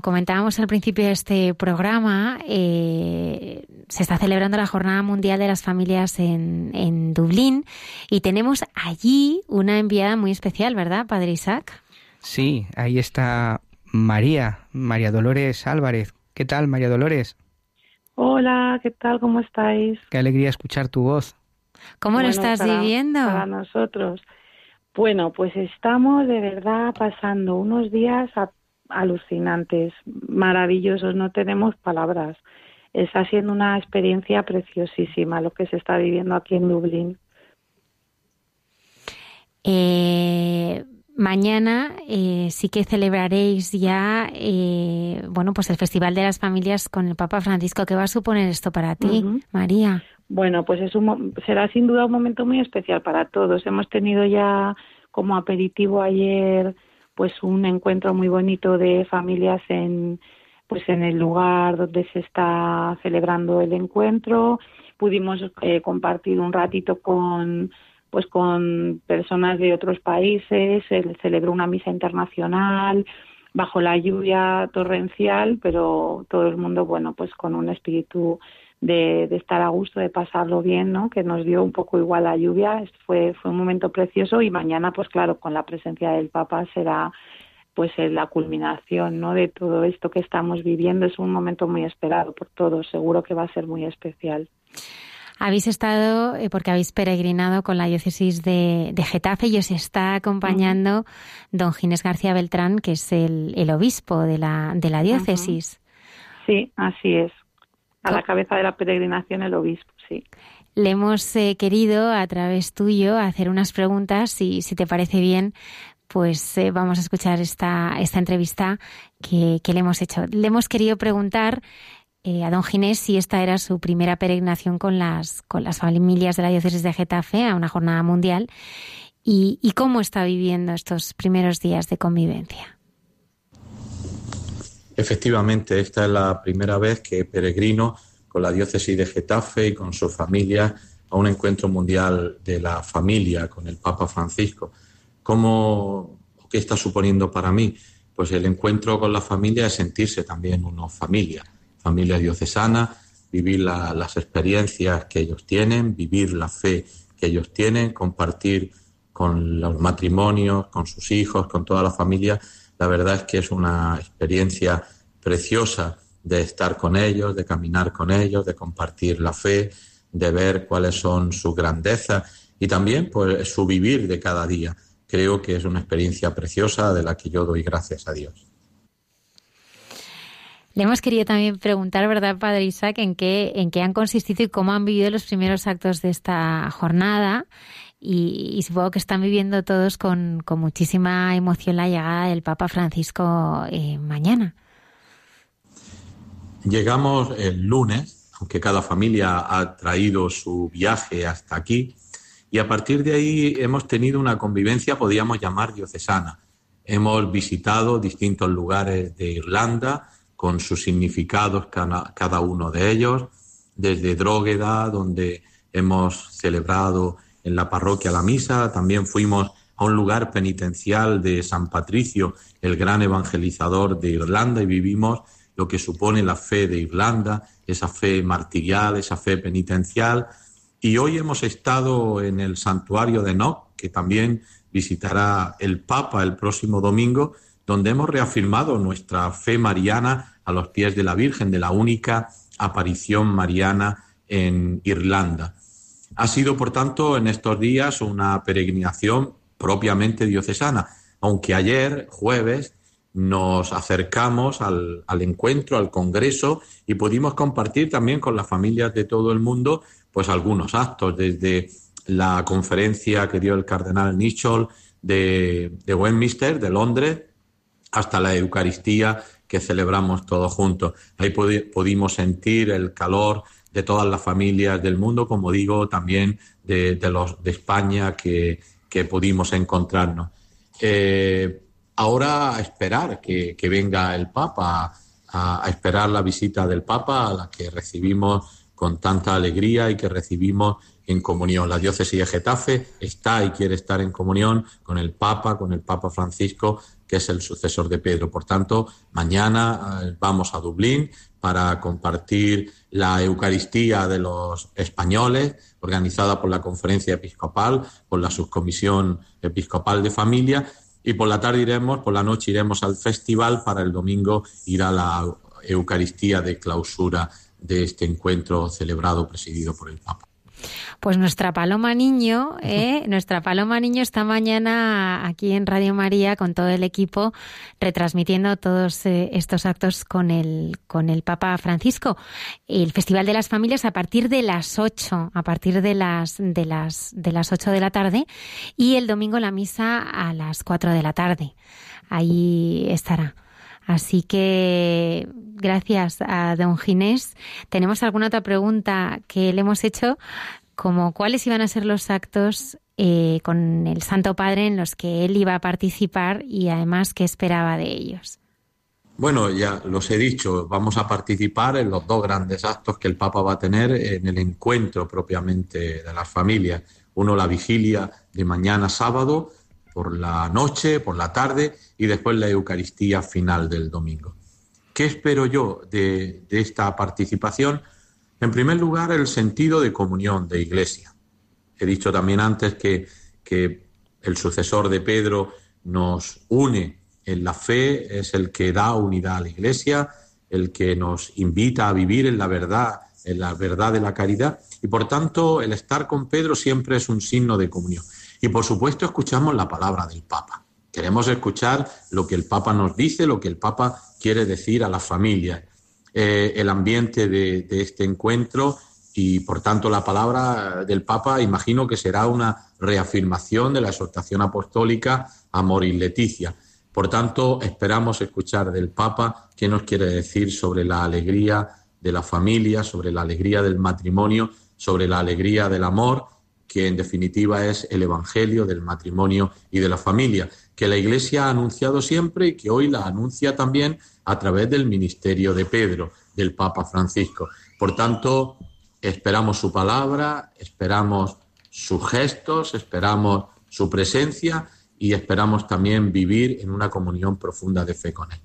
Como comentábamos al principio de este programa, eh, se está celebrando la Jornada Mundial de las Familias en, en, Dublín y tenemos allí una enviada muy especial, ¿verdad, Padre Isaac? Sí, ahí está María, María Dolores Álvarez. ¿Qué tal, María Dolores? Hola, ¿qué tal? ¿Cómo estáis? Qué alegría escuchar tu voz. ¿Cómo lo estás viviendo? Para nosotros. Bueno, pues estamos de verdad pasando unos días alucinantes, maravillosos, no tenemos palabras. Está siendo una experiencia preciosísima lo que se está viviendo aquí en Dublín. Eh, mañana eh, sí que celebraréis ya, eh, bueno, pues el Festival de las Familias con el Papa Francisco. ¿Qué va a suponer esto para ti, María? Bueno, pues es un, será sin duda un momento muy especial para todos. Hemos tenido ya como aperitivo ayer pues un encuentro muy bonito de familias en pues en el lugar donde se está celebrando el encuentro. Pudimos eh, compartir un ratito con pues con personas de otros países se celebró una misa internacional bajo la lluvia torrencial pero todo el mundo bueno pues con un espíritu de, estar a gusto, de pasarlo bien, ¿no? Que nos dio un poco igual la lluvia, fue, fue un momento precioso y mañana, pues claro, con la presencia del Papa será pues la culminación, ¿no? De todo esto que estamos viviendo, es un momento muy esperado por todos, seguro que va a ser muy especial. Habéis estado, eh, porque habéis peregrinado con la diócesis de, Getafe y os está acompañando don Ginés García Beltrán, que es el, el obispo de la, de la diócesis. Sí, así es. A la cabeza de la peregrinación el obispo, sí. Le hemos eh, querido, a través tuyo, hacer unas preguntas y si te parece bien, pues eh, vamos a escuchar esta, esta entrevista que, le hemos hecho. Le hemos querido preguntar eh, a don Ginés si esta era su primera peregrinación con las, con las familias de la diócesis de Getafe a una jornada mundial y, y cómo está viviendo estos primeros días de convivencia. Efectivamente, esta es la primera vez que peregrino con la diócesis de Getafe y con su familia a un encuentro mundial de la familia con el Papa Francisco. ¿Cómo, ¿Qué está suponiendo para mí? Pues el encuentro con la familia es sentirse también uno familia, familia diocesana, vivir las experiencias que ellos tienen, vivir la fe que ellos tienen, compartir con los matrimonios, con sus hijos, con toda la familia la verdad es que es una experiencia preciosa de estar con ellos, de caminar con ellos, de compartir la fe, de ver cuáles son sus grandezas y también pues, su vivir de cada día. Creo que es una experiencia preciosa de la que yo doy gracias a Dios. Le hemos querido también preguntar, ¿verdad, Padre Isaac, en qué, en qué han consistido y cómo han vivido los primeros actos de esta jornada y, supongo que están viviendo todos con, muchísima emoción la llegada del Papa Francisco eh, mañana. Llegamos el lunes, aunque cada familia ha traído su viaje hasta aquí, y a partir de ahí hemos tenido una convivencia, podríamos llamar diocesana. Hemos visitado distintos lugares de Irlanda con sus significados cada uno de ellos, desde Drogheda, donde hemos celebrado en la parroquia La Misa, también fuimos a un lugar penitencial de San Patricio, el gran evangelizador de Irlanda, y vivimos lo que supone la fe de Irlanda, esa fe martirial, esa fe penitencial. Y hoy hemos estado en el santuario de Noc, que también visitará el Papa el próximo domingo, donde hemos reafirmado nuestra fe mariana a los pies de la Virgen, de la única aparición mariana en Irlanda. Ha sido, por tanto, en estos días una peregrinación propiamente diocesana, aunque ayer, jueves, nos acercamos al, encuentro, al congreso, y pudimos compartir también con las familias de todo el mundo, pues algunos actos, desde la conferencia que dio el cardenal Nicholl de, de Westminster, de Londres, hasta la Eucaristía que celebramos todos juntos. Ahí pudimos sentir el calor de todas las familias del mundo, como digo, también de, los de España que, pudimos encontrarnos. Eh, ahora a esperar que, venga el Papa, a, esperar la visita del Papa, a la que recibimos con tanta alegría y que recibimos en comunión. La diócesis de Getafe está y quiere estar en comunión con el Papa, con el Papa Francisco, que es el sucesor de Pedro. Por tanto, mañana eh, vamos a Dublín para compartir la Eucaristía de los españoles, organizada por la Conferencia Episcopal, por la Subcomisión Episcopal de Familia, y por la tarde iremos, por la noche iremos al festival para el domingo ir a la Eucaristía de clausura de este encuentro celebrado, presidido por el Papa. Pues nuestra Paloma Niño, ¿eh? [LAUGHS] nuestra Paloma Niño esta mañana aquí en Radio María con todo el equipo retransmitiendo todos eh, estos actos con el, con el Papa Francisco. El Festival de las Familias a partir de las 8, a partir de las, de las, de las 8 de la tarde y el domingo la misa a las 4 de la tarde. Ahí estará. Así que gracias a don Ginés. ¿Tenemos alguna otra pregunta que le hemos hecho? Como cuáles iban a ser los actos eh, con el Santo Padre en los que él iba a participar y además qué esperaba de ellos. Bueno, ya los he dicho, vamos a participar en los dos grandes actos que el Papa va a tener en el encuentro propiamente de las familias. Uno la vigilia de mañana sábado por la noche, por la tarde y después la Eucaristía final del domingo. ¿Qué espero yo de, esta participación? En primer lugar, el sentido de comunión de iglesia. He dicho también antes que, que el sucesor de Pedro nos une en la fe, es el que da unidad a la iglesia, el que nos invita a vivir en la verdad, en la verdad de la caridad, y por tanto el estar con Pedro siempre es un signo de comunión. Y por supuesto escuchamos la palabra del Papa. Queremos escuchar lo que el Papa nos dice, lo que el Papa quiere decir a las familias, eh, el ambiente de, este encuentro y por tanto la palabra del Papa imagino que será una reafirmación de la exhortación apostólica Amor y Leticia. Por tanto, esperamos escuchar del Papa qué nos quiere decir sobre la alegría de la familia, sobre la alegría del matrimonio, sobre la alegría del amor que en definitiva es el Evangelio del matrimonio y de la familia, que la Iglesia ha anunciado siempre y que hoy la anuncia también a través del ministerio de Pedro, del Papa Francisco. Por tanto, esperamos su palabra, esperamos sus gestos, esperamos su presencia y esperamos también vivir en una comunión profunda de fe con él.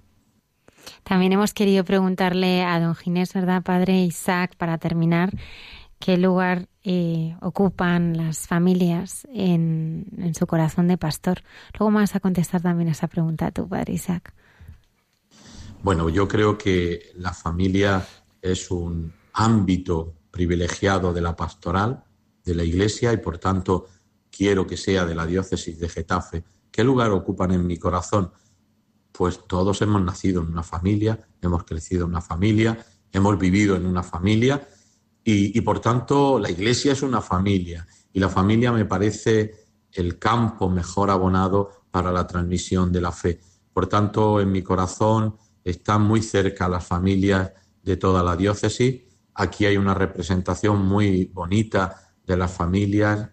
También hemos querido preguntarle a don Ginés, ¿verdad, Padre Isaac, para terminar, qué lugar eh, ocupan las familias en, en, su corazón de pastor. Luego vas a contestar también a esa pregunta tu padre Isaac. Bueno, yo creo que la familia es un ámbito privilegiado de la pastoral, de la iglesia, y por tanto quiero que sea de la diócesis de Getafe. ¿Qué lugar ocupan en mi corazón? Pues todos hemos nacido en una familia, hemos crecido en una familia, hemos vivido en una familia y, por tanto, la iglesia es una familia y la familia me parece el campo mejor abonado para la transmisión de la fe. Por tanto, en mi corazón están muy cerca las familias de toda la diócesis. Aquí hay una representación muy bonita de las familias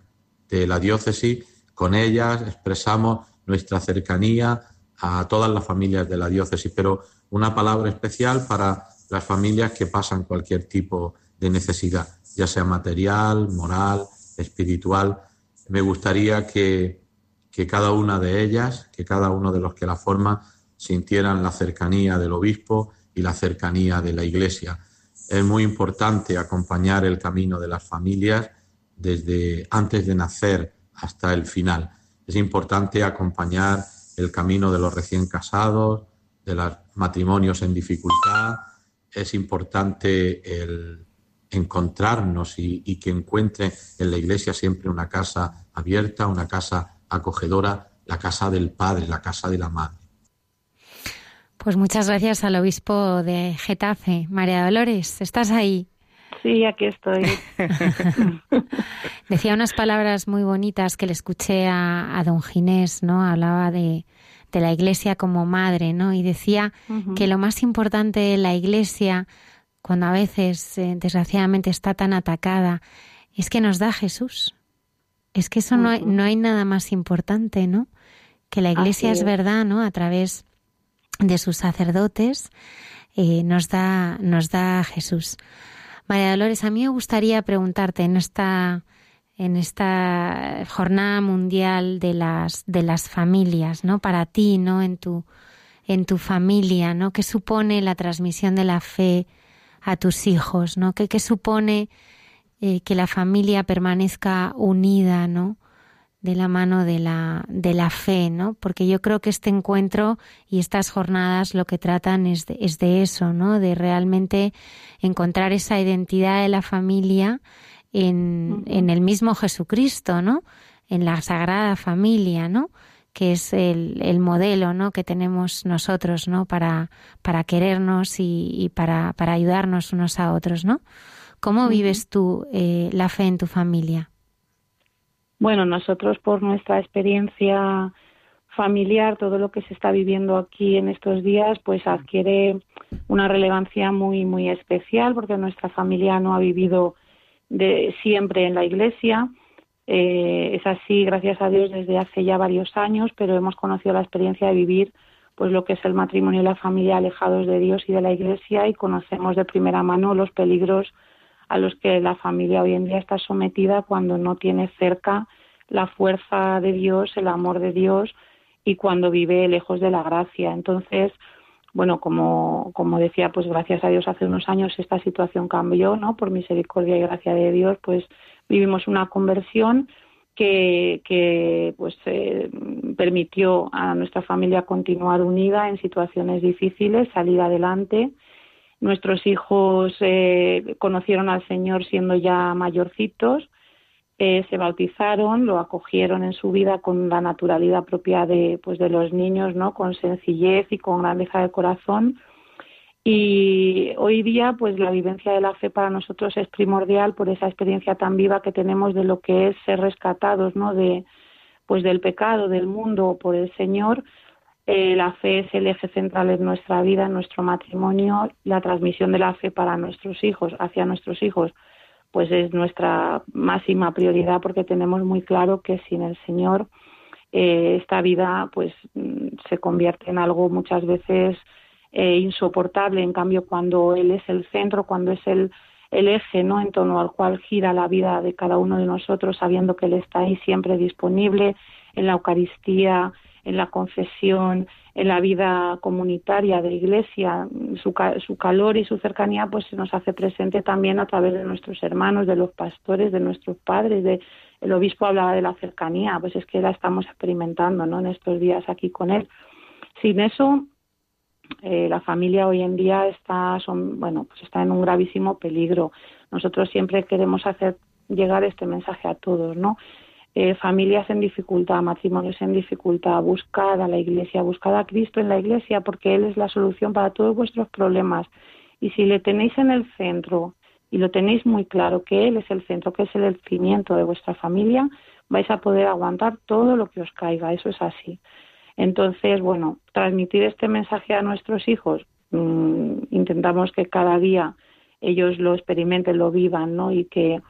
de la diócesis. Con ellas expresamos nuestra cercanía a todas las familias de la diócesis, pero una palabra especial para las familias que pasan cualquier tipo necesidad, ya sea material, moral, espiritual. Me gustaría que, que cada una de ellas, que cada uno de los que la forman, sintieran la cercanía del obispo y la cercanía de la iglesia. Es muy importante acompañar el camino de las familias desde antes de nacer hasta el final. Es importante acompañar el camino de los recién casados, de los matrimonios en dificultad. Es importante el encontrarnos y, que encuentre en la iglesia siempre una casa abierta, una casa acogedora, la casa del Padre, la casa de la Madre. Pues muchas gracias al obispo de Getafe, María Dolores. ¿Estás ahí? Sí, aquí estoy. [LAUGHS] Decía unas palabras muy bonitas que le escuché a, don Ginés, ¿no? Hablaba de, la iglesia como madre, ¿no? Y decía que lo más importante de la iglesia cuando a veces eh, desgraciadamente está tan atacada, es que nos da Jesús. Es que eso no, hay, no hay nada más importante, ¿no? Que la Iglesia es. verdad, ¿no? A través de sus sacerdotes eh, nos da nos da Jesús. María Dolores, a mí me gustaría preguntarte en esta en esta jornada mundial de las de las familias, ¿no? Para ti, ¿no? En tu en tu familia, ¿no? ¿Qué supone la transmisión de la fe a tus hijos, ¿no? ¿Qué, qué supone eh, que la familia permanezca unida, ¿no? de la mano de la, de la fe, ¿no? Porque yo creo que este encuentro y estas jornadas lo que tratan es de, es de eso, ¿no? De realmente encontrar esa identidad de la familia en, en el mismo Jesucristo, ¿no? En la Sagrada Familia, ¿no? Que es el, el, modelo ¿no? que tenemos nosotros ¿no? para, para querernos y, y para, para, ayudarnos unos a otros. ¿no? ¿Cómo vives tú eh, la fe en tu familia? Bueno, nosotros por nuestra experiencia familiar, todo lo que se está viviendo aquí en estos días, pues adquiere una relevancia muy, muy especial, porque nuestra familia no ha vivido de siempre en la iglesia. Eh, es así, gracias a Dios, desde hace ya varios años, pero hemos conocido la experiencia de vivir pues lo que es el matrimonio y la familia alejados de Dios y de la iglesia y conocemos de primera mano los peligros a los que la familia hoy en día está sometida cuando no tiene cerca la fuerza de Dios, el amor de Dios y cuando vive lejos de la gracia. Entonces, bueno, como, como decía, pues gracias a Dios hace unos años esta situación cambió, ¿no? Por misericordia y gracia de Dios, pues vivimos una conversión que, que pues eh, permitió a nuestra familia continuar unida en situaciones difíciles, salir adelante Nuestros hijos eh, conocieron al Señor siendo ya mayorcitos, eh, se bautizaron, lo acogieron en su vida con la naturalidad propia de, pues, de los niños, ¿no? Con sencillez y con grandeza de corazón. Y hoy día, pues la vivencia de la fe para nosotros es primordial por esa experiencia tan viva que tenemos de lo que es ser rescatados, ¿no? De, pues del pecado, del mundo por el Señor eh, la fe es el eje central en nuestra vida, en nuestro matrimonio, la transmisión de la fe para nuestros hijos, hacia nuestros hijos, pues es nuestra máxima prioridad porque tenemos muy claro que sin el Señor eh, esta vida pues mm, se convierte en algo muchas veces eh, insoportable. En cambio, cuando Él es el centro, cuando es el, el eje ¿no? en torno al cual gira la vida de cada uno de nosotros, sabiendo que Él está ahí siempre disponible en la Eucaristía, en la confesión, en la vida comunitaria de iglesia, su, su calor y su cercanía pues se nos hace presente también a través de nuestros hermanos, de los pastores, de nuestros padres, de el obispo hablaba de la cercanía, pues es que la estamos experimentando, ¿no? En estos días aquí con él. Sin eso, eh, la familia hoy en día está, son, bueno, pues está en un gravísimo peligro. Nosotros siempre queremos hacer llegar este mensaje a todos, ¿no? Eh, familias en dificultad, matrimonios en dificultad, buscad a la Iglesia, buscad a Cristo en la Iglesia porque Él es la solución para todos vuestros problemas. Y si le tenéis en el centro y lo tenéis muy claro que Él es el centro, que es el cimiento de vuestra familia, vais a poder aguantar todo lo que os caiga. Eso es así. Entonces, bueno, transmitir este mensaje a nuestros hijos, mm, intentamos que cada día ellos lo experimenten, lo vivan, ¿no? Y que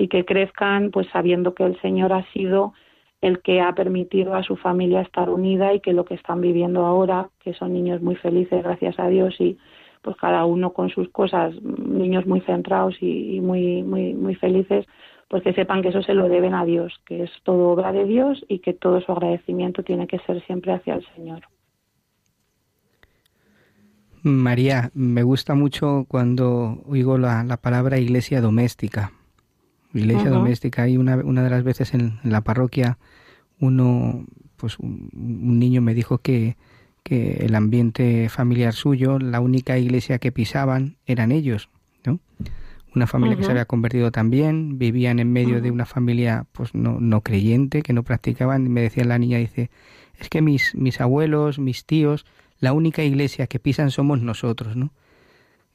y que crezcan pues sabiendo que el Señor ha sido el que ha permitido a su familia estar unida y que lo que están viviendo ahora, que son niños muy felices, gracias a Dios, y pues cada uno con sus cosas, niños muy centrados y, muy, muy, muy felices, pues que sepan que eso se lo deben a Dios, que es todo obra de Dios y que todo su agradecimiento tiene que ser siempre hacia el Señor. María, me gusta mucho cuando oigo la, la palabra iglesia doméstica, iglesia doméstica. Y una, una de las veces en, la parroquia, uno, pues un, niño me dijo que, que el ambiente familiar suyo, la única iglesia que pisaban eran ellos, ¿no? Una familia que se había convertido también, vivían en medio de una familia pues no, no creyente, que no practicaban, y me decía la niña, dice, es que mis, mis abuelos, mis tíos, la única iglesia que pisan somos nosotros, ¿no?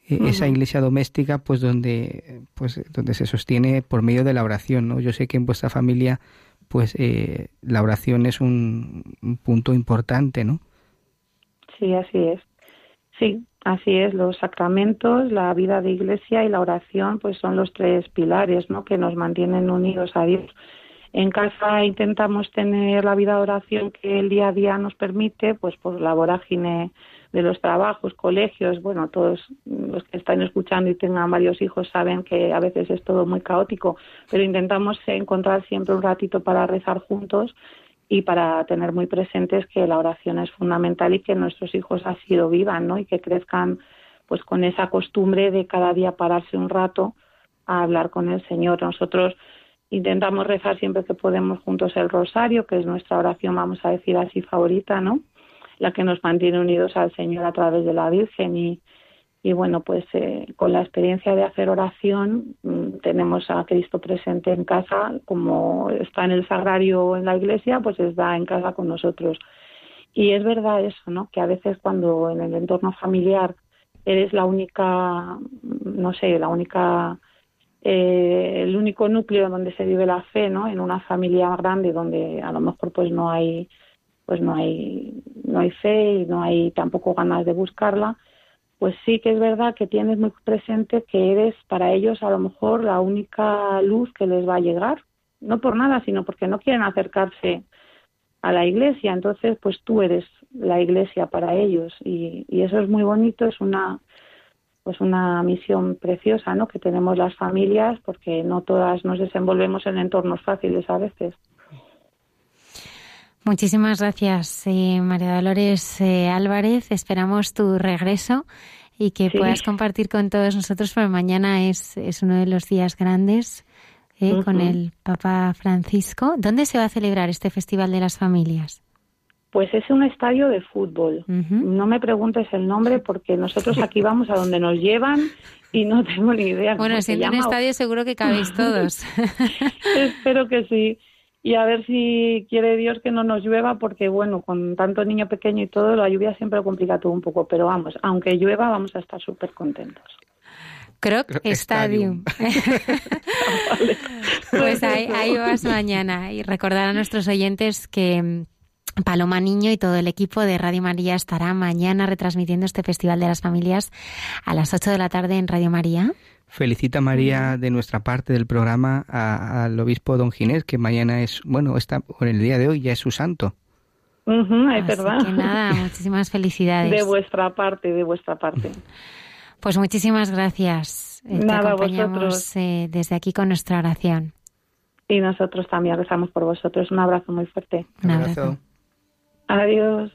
E-, esa iglesia doméstica pues donde pues donde se sostiene por medio de la oración no yo sé que en vuestra familia pues eh, la oración es un, punto importante no sí así es. Sí así es los sacramentos la vida de iglesia y la oración pues son los tres pilares no que nos mantienen unidos a Dios. En casa intentamos tener la vida de oración que el día a día nos permite, pues por la vorágine de los trabajos, colegios, bueno, todos los que están escuchando y tengan varios hijos saben que a veces es todo muy caótico, pero intentamos encontrar siempre un ratito para rezar juntos y para tener muy presentes que la oración es fundamental y que nuestros hijos así lo vivan, ¿no? Y que crezcan pues con esa costumbre de cada día pararse un rato a hablar con el Señor. Nosotros intentamos rezar siempre que podemos juntos el rosario, que es nuestra oración, vamos a decir así, favorita, ¿no? La que nos mantiene unidos al Señor a través de la Virgen y, y bueno, pues eh, con la experiencia de hacer oración mm, tenemos a Cristo presente en casa, como está en el sagrario en la iglesia, pues está en casa con nosotros. Y es verdad eso, ¿no? Que a veces cuando en el entorno familiar eres la única, no sé, la única, eh, el único núcleo donde se vive la fe, ¿no? En una familia grande donde a lo mejor pues no hay, pues no hay, no hay fe y no hay tampoco ganas de buscarla pues sí que es verdad que tienes muy presente que eres para ellos a lo mejor la única luz que les va a llegar, no por nada, sino porque no quieren acercarse a la iglesia, entonces pues tú eres la iglesia para ellos y, eso es muy bonito, es una pues una misión preciosa, ¿no? Que tenemos las familias porque no todas nos desenvolvemos en entornos fáciles a veces. Muchísimas gracias, eh, María Dolores eh, Álvarez. Esperamos tu regreso y que puedas compartir con todos nosotros, porque mañana es, es uno de los días grandes eh, con el Papa Francisco. ¿Dónde se va a celebrar este Festival de las Familias? Pues es un estadio de fútbol. No me preguntes el nombre porque nosotros aquí vamos a donde nos llevan y no tengo ni idea. Bueno, siendo un estadio seguro que cabéis todos. [LAUGHS] [LAUGHS] Espero que sí y a ver si quiere Dios que no nos llueva porque bueno, con tanto niño pequeño y todo, la lluvia siempre complica todo un poco, pero vamos, aunque llueva vamos a estar súper contentos. Croc Stadium. [LAUGHS] pues ahí, ahí vas mañana y recordar a nuestros oyentes que mm, Paloma Niño y todo el equipo de Radio María estará mañana retransmitiendo este Festival de las Familias a las 8 de la tarde en Radio María. Felicita María de nuestra parte del programa al obispo don Ginés, que mañana es, bueno, está, por el día de hoy ya es su santo. es verdad. Que nada, [LAUGHS] muchísimas felicidades. De vuestra parte, de vuestra parte. Pues muchísimas gracias. Eh, nada, vosotros. Eh, desde aquí con nuestra oración. Y nosotros también rezamos por vosotros. Un abrazo muy fuerte. Un abrazo. Adiós.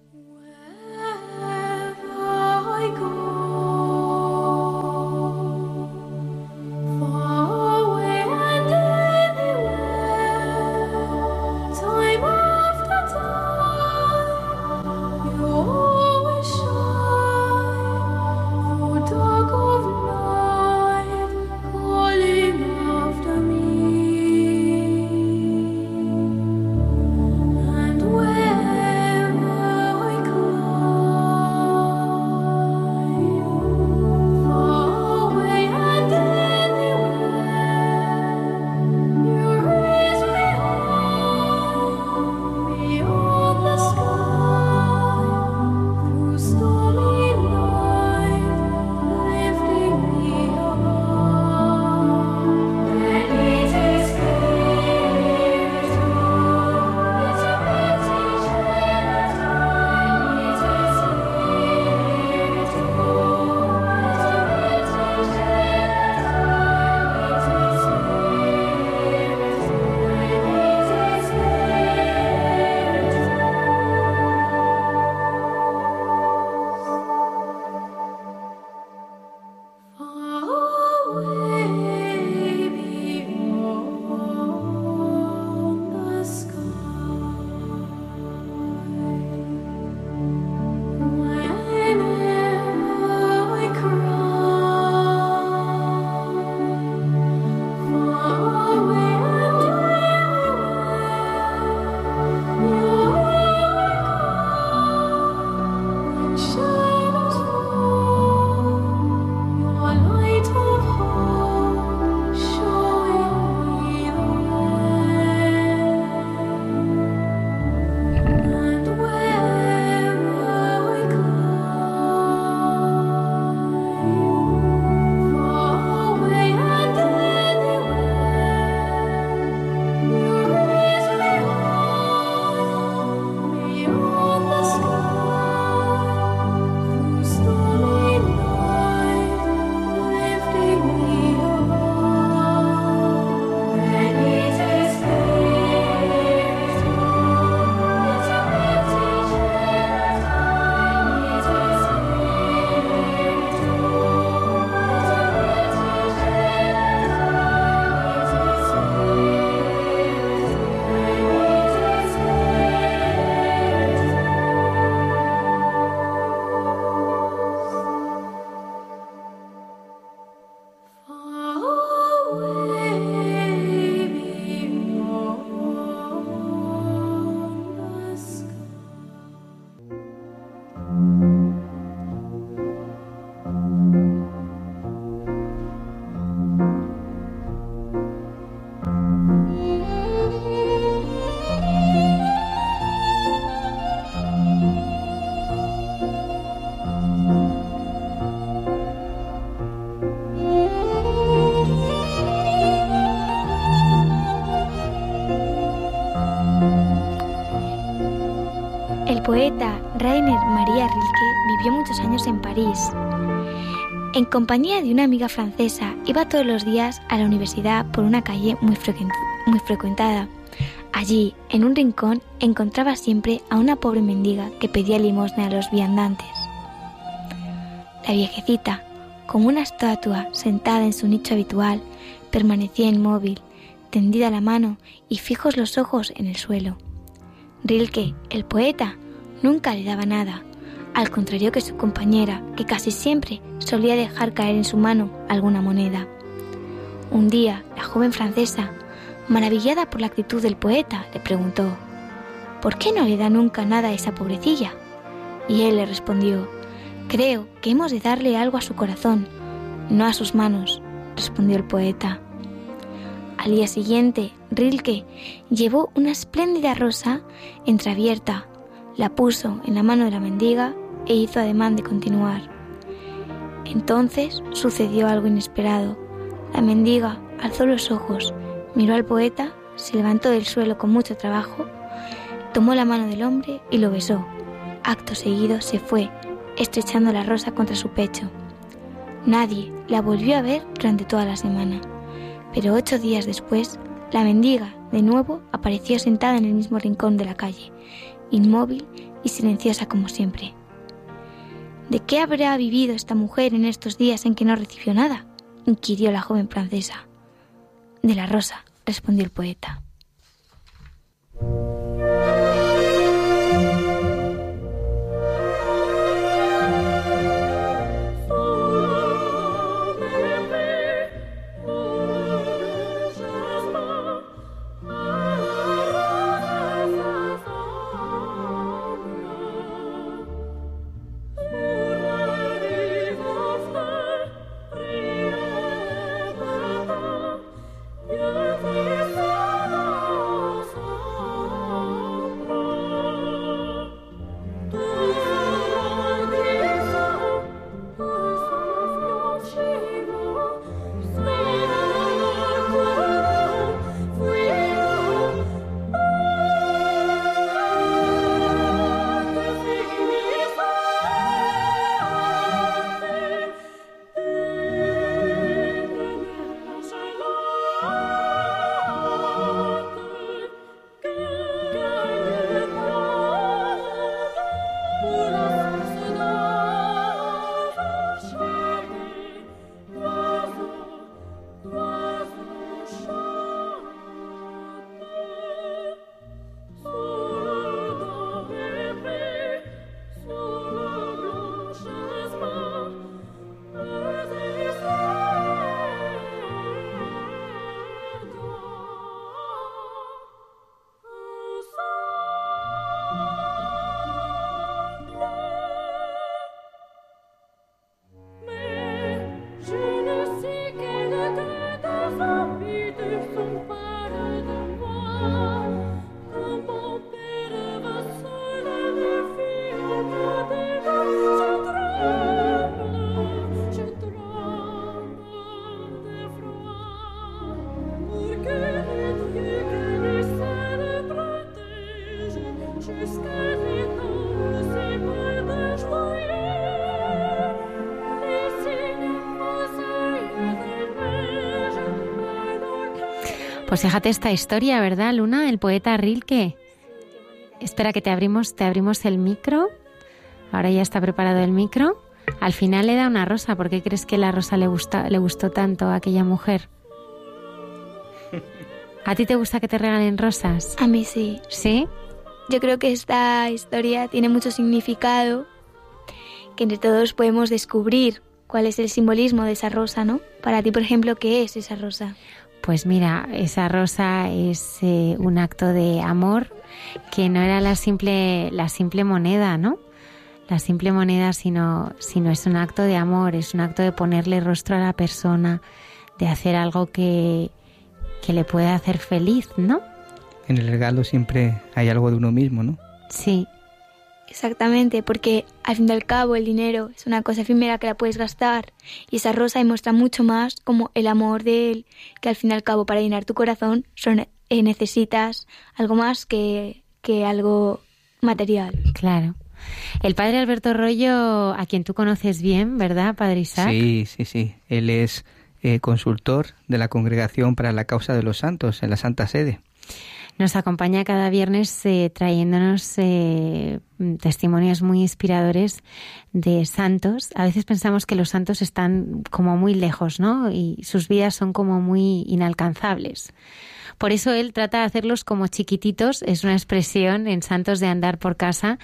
En compañía de una amiga francesa, iba todos los días a la universidad por una calle muy, muy frecuentada. Allí, en un rincón, encontraba siempre a una pobre mendiga que pedía limosna a los viandantes. La viejecita, como una estatua sentada en su nicho habitual, permanecía inmóvil, tendida la mano y fijos los ojos en el suelo. Rilke, el poeta, nunca le daba nada, al contrario que su compañera, que casi siempre solía dejar caer en su mano alguna moneda. Un día, la joven francesa, maravillada por la actitud del poeta, le preguntó, ¿Por qué no le da nunca nada a esa pobrecilla? Y él le respondió, Creo que hemos de darle algo a su corazón, no a sus manos, respondió el poeta. Al día siguiente, Rilke llevó una espléndida rosa entreabierta, la puso en la mano de la mendiga e hizo ademán de continuar. Entonces sucedió algo inesperado. La mendiga alzó los ojos, miró al poeta, se levantó del suelo con mucho trabajo, tomó la mano del hombre y lo besó. Acto seguido se fue, estrechando la rosa contra su pecho. Nadie la volvió a ver durante toda la semana. Pero ocho días después, la mendiga, de nuevo, apareció sentada en el mismo rincón de la calle, inmóvil y silenciosa como siempre. ¿De qué habrá vivido esta mujer en estos días en que no recibió nada? inquirió la joven francesa. De la rosa, respondió el poeta. Pues fíjate esta historia, ¿verdad, Luna? El poeta Rilke. Espera que te abrimos, te abrimos el micro. Ahora ya está preparado el micro. Al final le da una rosa. ¿Por qué crees que la rosa le gusta, le gustó tanto a aquella mujer? ¿A ti te gusta que te regalen rosas? A mí sí. ¿Sí? Yo creo que esta historia tiene mucho significado, que entre todos podemos descubrir cuál es el simbolismo de esa rosa, ¿no? Para ti, por ejemplo, ¿qué es esa rosa? Pues mira, esa rosa es eh, un acto de amor que no era la simple, la simple moneda, ¿no? La simple moneda, sino, sino es un acto de amor, es un acto de ponerle rostro a la persona, de hacer algo que, que le puede hacer feliz, ¿no? En el regalo siempre hay algo de uno mismo, ¿no? Sí, Exactamente, porque al fin y al cabo el dinero es una cosa efímera que la puedes gastar y esa rosa demuestra mucho más como el amor de él, que al fin y al cabo para llenar tu corazón son, eh, necesitas algo más que, que algo material. Claro. El padre Alberto Rollo, a quien tú conoces bien, ¿verdad, padre Isaac? Sí, sí, sí. Él es eh, consultor de la Congregación para la Causa de los Santos en la Santa Sede. Nos acompaña cada viernes eh, trayéndonos eh, testimonios muy inspiradores de santos. A veces pensamos que los santos están como muy lejos, ¿no? Y sus vidas son como muy inalcanzables. Por eso él trata de hacerlos como chiquititos, es una expresión en Santos de andar por casa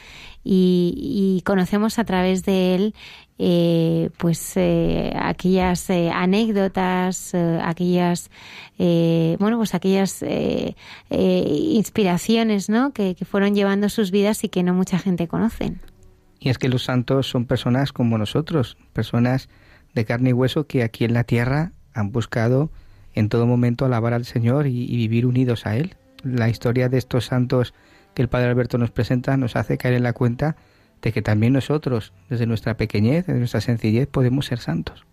y, conocemos a través de él eh, pues eh, aquellas eh, anécdotas, aquellas bueno pues aquellas inspiraciones ¿no? Que, que fueron llevando sus vidas y que no mucha gente conoce. Y es que los santos son personas como nosotros, personas de carne y hueso que aquí en la tierra han buscado en todo momento alabar al Señor y, vivir unidos a Él. La historia de estos santos que el Padre Alberto nos presenta nos hace caer en la cuenta de que también nosotros, desde nuestra pequeñez, desde nuestra sencillez, podemos ser santos.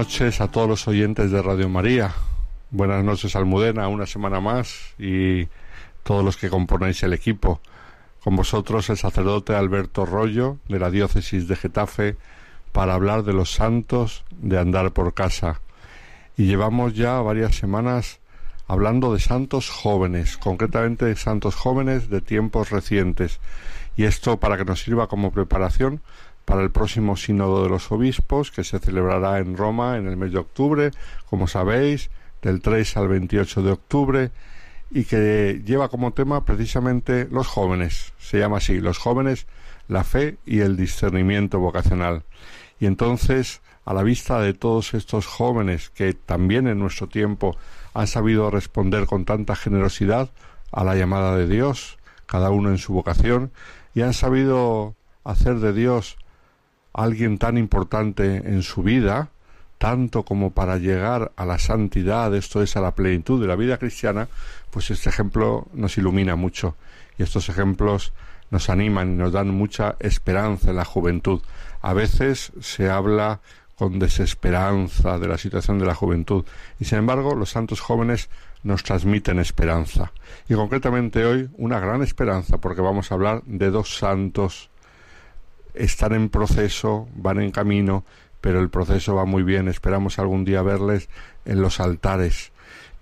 Noches a todos los oyentes de Radio María. Buenas noches Almudena, una semana más y todos los que componéis el equipo. Con vosotros el sacerdote Alberto Rollo de la diócesis de Getafe para hablar de los santos de andar por casa. Y llevamos ya varias semanas hablando de santos jóvenes, concretamente de santos jóvenes de tiempos recientes. Y esto para que nos sirva como preparación para el próximo Sínodo de los Obispos, que se celebrará en Roma en el mes de octubre, como sabéis, del 3 al 28 de octubre, y que lleva como tema precisamente los jóvenes. Se llama así, los jóvenes, la fe y el discernimiento vocacional. Y entonces, a la vista de todos estos jóvenes que también en nuestro tiempo han sabido responder con tanta generosidad a la llamada de Dios, cada uno en su vocación, y han sabido hacer de Dios alguien tan importante en su vida, tanto como para llegar a la santidad, esto es a la plenitud de la vida cristiana, pues este ejemplo nos ilumina mucho y estos ejemplos nos animan y nos dan mucha esperanza en la juventud. A veces se habla con desesperanza de la situación de la juventud y sin embargo los santos jóvenes nos transmiten esperanza y concretamente hoy una gran esperanza porque vamos a hablar de dos santos están en proceso, van en camino, pero el proceso va muy bien. Esperamos algún día verles en los altares.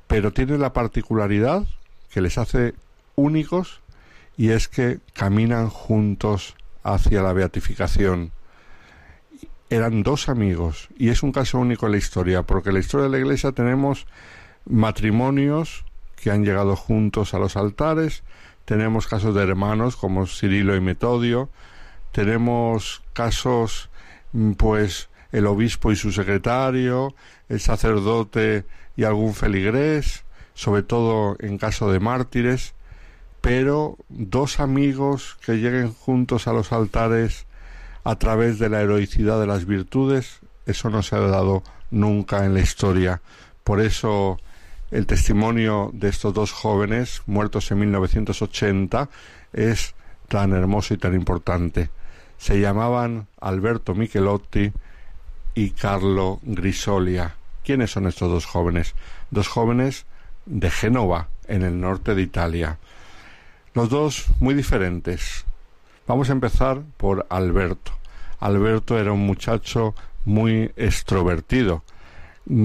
Pero tiene la particularidad que les hace únicos y es que caminan juntos hacia la beatificación. Eran dos amigos y es un caso único en la historia, porque en la historia de la Iglesia tenemos matrimonios que han llegado juntos a los altares, tenemos casos de hermanos como Cirilo y Metodio, tenemos casos, mm, pues, el obispo y su secretario, el sacerdote y algún feligrés, sobre todo en caso de mártires, pero dos amigos que lleguen juntos a los altares a través de la heroicidad de las virtudes, eso no se ha dado nunca en la historia. Por eso el testimonio de estos dos jóvenes, muertos en 1980, es tan hermoso y tan importante. Se llamaban Alberto Michelotti y Carlo Grisolia. ¿Quiénes son estos dos jóvenes? Dos jóvenes de Génova, en el norte de Italia. Los dos muy diferentes. Vamos a empezar por Alberto. Alberto era un muchacho muy extrovertido.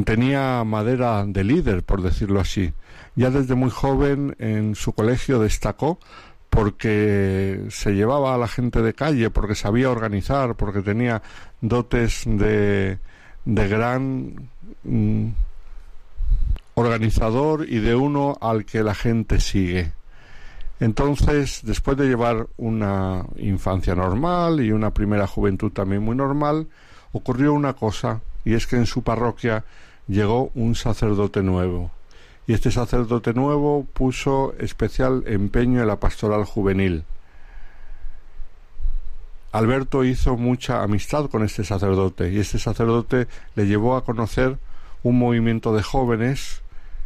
Tenía madera de líder, por decirlo así. Ya desde muy joven en su colegio destacó porque se llevaba a la gente de calle, porque sabía organizar, porque tenía dotes de, de gran mm, organizador y de uno al que la gente sigue. Entonces, después de llevar una infancia normal y una primera juventud también muy normal, ocurrió una cosa, y es que en su parroquia llegó un sacerdote nuevo y este sacerdote nuevo puso especial empeño en la pastoral juvenil. Alberto hizo mucha amistad con este sacerdote y este sacerdote le llevó a conocer un movimiento de jóvenes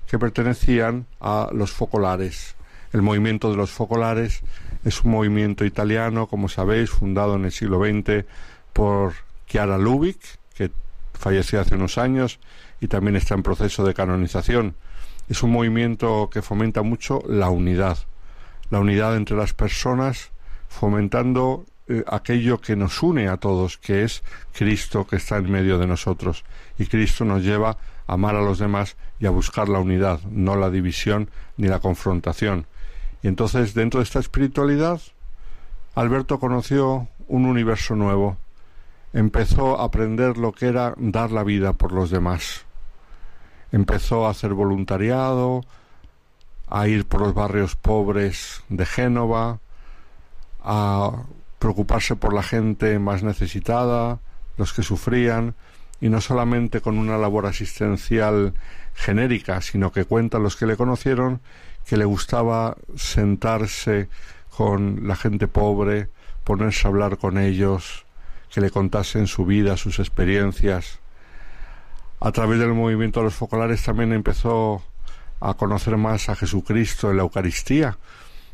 que pertenecían a los focolares. El movimiento de los focolares es un movimiento italiano, como sabéis, fundado en el siglo XX por Chiara Lubick, que falleció hace unos años y también está en proceso de canonización. Es un movimiento que fomenta mucho la unidad, la unidad entre las personas, fomentando eh, aquello que nos une a todos, que es Cristo que está en medio de nosotros. Y Cristo nos lleva a amar a los demás y a buscar la unidad, no la división ni la confrontación. Y entonces, dentro de esta espiritualidad, Alberto conoció un universo nuevo. Empezó a aprender lo que era dar la vida por los demás. Empezó a hacer voluntariado, a ir por los barrios pobres de Génova, a preocuparse por la gente más necesitada, los que sufrían, y no solamente con una labor asistencial genérica, sino que cuentan los que le conocieron que le gustaba sentarse con la gente pobre, ponerse a hablar con ellos, que le contasen su vida, sus experiencias. A través del movimiento de los focolares también empezó a conocer más a Jesucristo en la Eucaristía.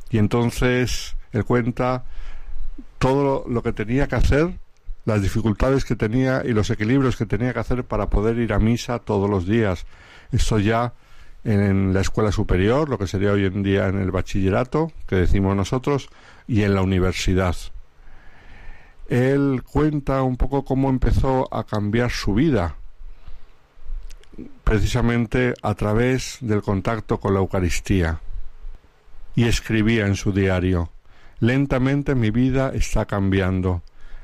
Y entonces él cuenta todo lo que tenía que hacer, las dificultades que tenía y los equilibrios que tenía que hacer para poder ir a misa todos los días. Esto ya en la escuela superior, lo que sería hoy en día en el bachillerato, que decimos nosotros, y en la universidad. Él cuenta un poco cómo empezó a cambiar su vida, precisamente a través del contacto con la Eucaristía. Y escribía en su diario, Lentamente mi vida está cambiando.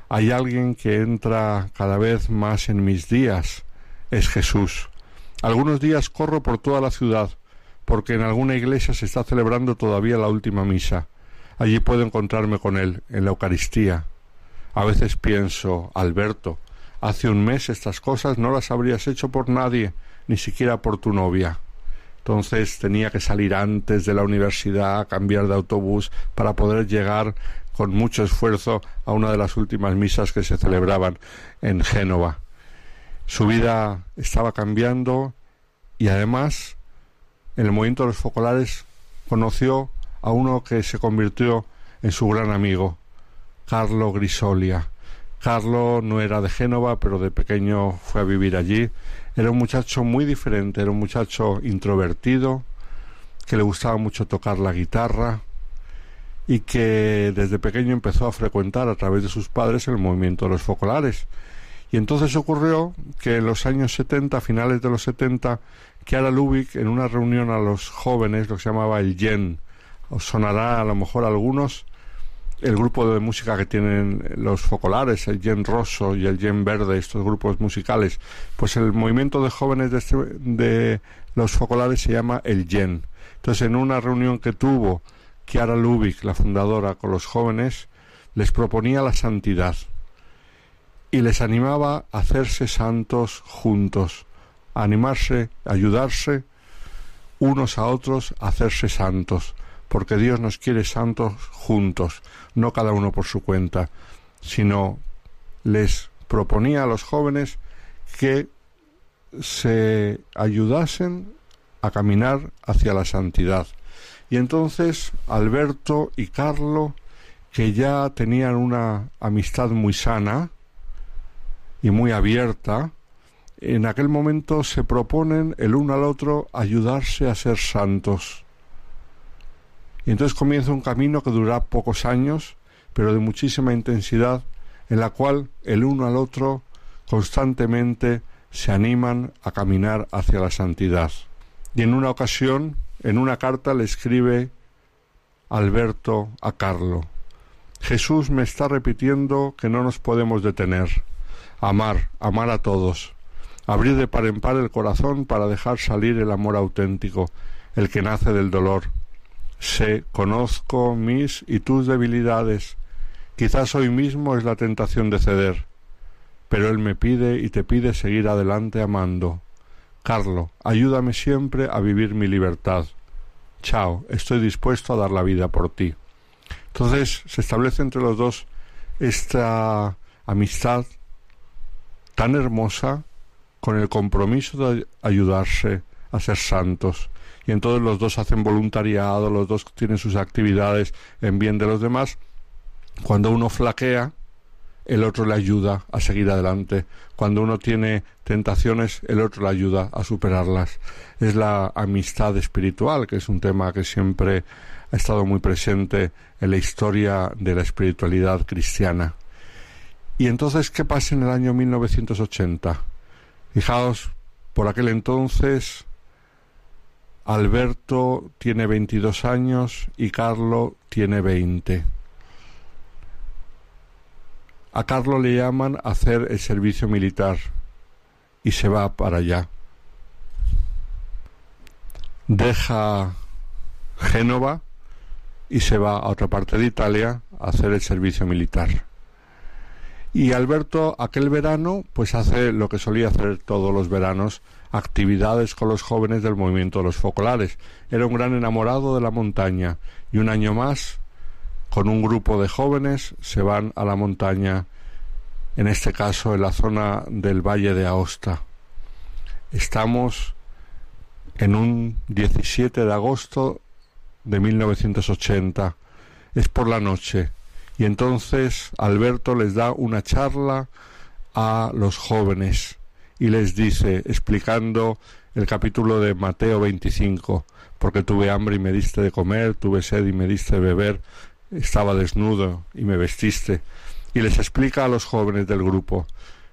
Hay alguien que entra cada vez más en mis días. Es Jesús. Algunos días corro por toda la ciudad, porque en alguna iglesia se está celebrando todavía la última misa. Allí puedo encontrarme con él, en la Eucaristía. A veces pienso, Alberto, hace un mes estas cosas no las habrías hecho por nadie, ni siquiera por tu novia. Entonces tenía que salir antes de la universidad, cambiar de autobús para poder llegar con mucho esfuerzo a una de las últimas misas que se celebraban en Génova. Su vida estaba cambiando y además en el movimiento de los focolares conoció a uno que se convirtió en su gran amigo, Carlo Grisolia. Carlo no era de Génova, pero de pequeño fue a vivir allí era un muchacho muy diferente, era un muchacho introvertido, que le gustaba mucho tocar la guitarra y que desde pequeño empezó a frecuentar a través de sus padres el movimiento de los focolares. Y entonces ocurrió que en los años 70, finales de los 70, Kiara Lubick, en una reunión a los jóvenes, lo que se llamaba el Yen, os sonará a lo mejor a algunos, el grupo de música que tienen los focolares, el Yen Rosso y el Yen Verde, estos grupos musicales, pues el movimiento de jóvenes de, este, de los focolares se llama el Yen. Entonces, en una reunión que tuvo Kiara Lubick, la fundadora, con los jóvenes, les proponía la santidad y les animaba a hacerse santos juntos, animarse, ayudarse unos a otros a hacerse santos porque Dios nos quiere santos juntos, no cada uno por su cuenta, sino les proponía a los jóvenes que se ayudasen a caminar hacia la santidad. Y entonces Alberto y Carlo, que ya tenían una amistad muy sana y muy abierta, en aquel momento se proponen el uno al otro ayudarse a ser santos. Y entonces comienza un camino que durará pocos años, pero de muchísima intensidad, en la cual el uno al otro constantemente se animan a caminar hacia la santidad. Y en una ocasión, en una carta le escribe Alberto a Carlo, Jesús me está repitiendo que no nos podemos detener. Amar, amar a todos. Abrir de par en par el corazón para dejar salir el amor auténtico, el que nace del dolor, Sé, conozco mis y tus debilidades. Quizás hoy mismo es la tentación de ceder, pero Él me pide y te pide seguir adelante amando. Carlo, ayúdame siempre a vivir mi libertad. Chao, estoy dispuesto a dar la vida por ti. Entonces se establece entre los dos esta amistad tan hermosa con el compromiso de ayudarse a ser santos y entonces los dos hacen voluntariado, los dos tienen sus actividades en bien de los demás. Cuando uno flaquea, el otro le ayuda a seguir adelante. Cuando uno tiene tentaciones, el otro le ayuda a superarlas. Es la amistad espiritual, que es un tema que siempre ha estado muy presente en la historia de la espiritualidad cristiana. Y entonces, ¿qué pasa en el año 1980? Fijaos, por aquel entonces Alberto tiene 22 años y Carlo tiene 20. A Carlos le llaman a hacer el servicio militar y se va para allá. Deja Génova y se va a otra parte de Italia a hacer el servicio militar. Y Alberto aquel verano pues hace lo que solía hacer todos los veranos, actividades con los jóvenes del movimiento de los focolares. Era un gran enamorado de la montaña y un año más con un grupo de jóvenes se van a la montaña, en este caso en la zona del Valle de Aosta. Estamos en un 17 de agosto de 1980. Es por la noche. Y entonces Alberto les da una charla a los jóvenes y les dice, explicando el capítulo de Mateo 25, porque tuve hambre y me diste de comer, tuve sed y me diste de beber, estaba desnudo y me vestiste. Y les explica a los jóvenes del grupo,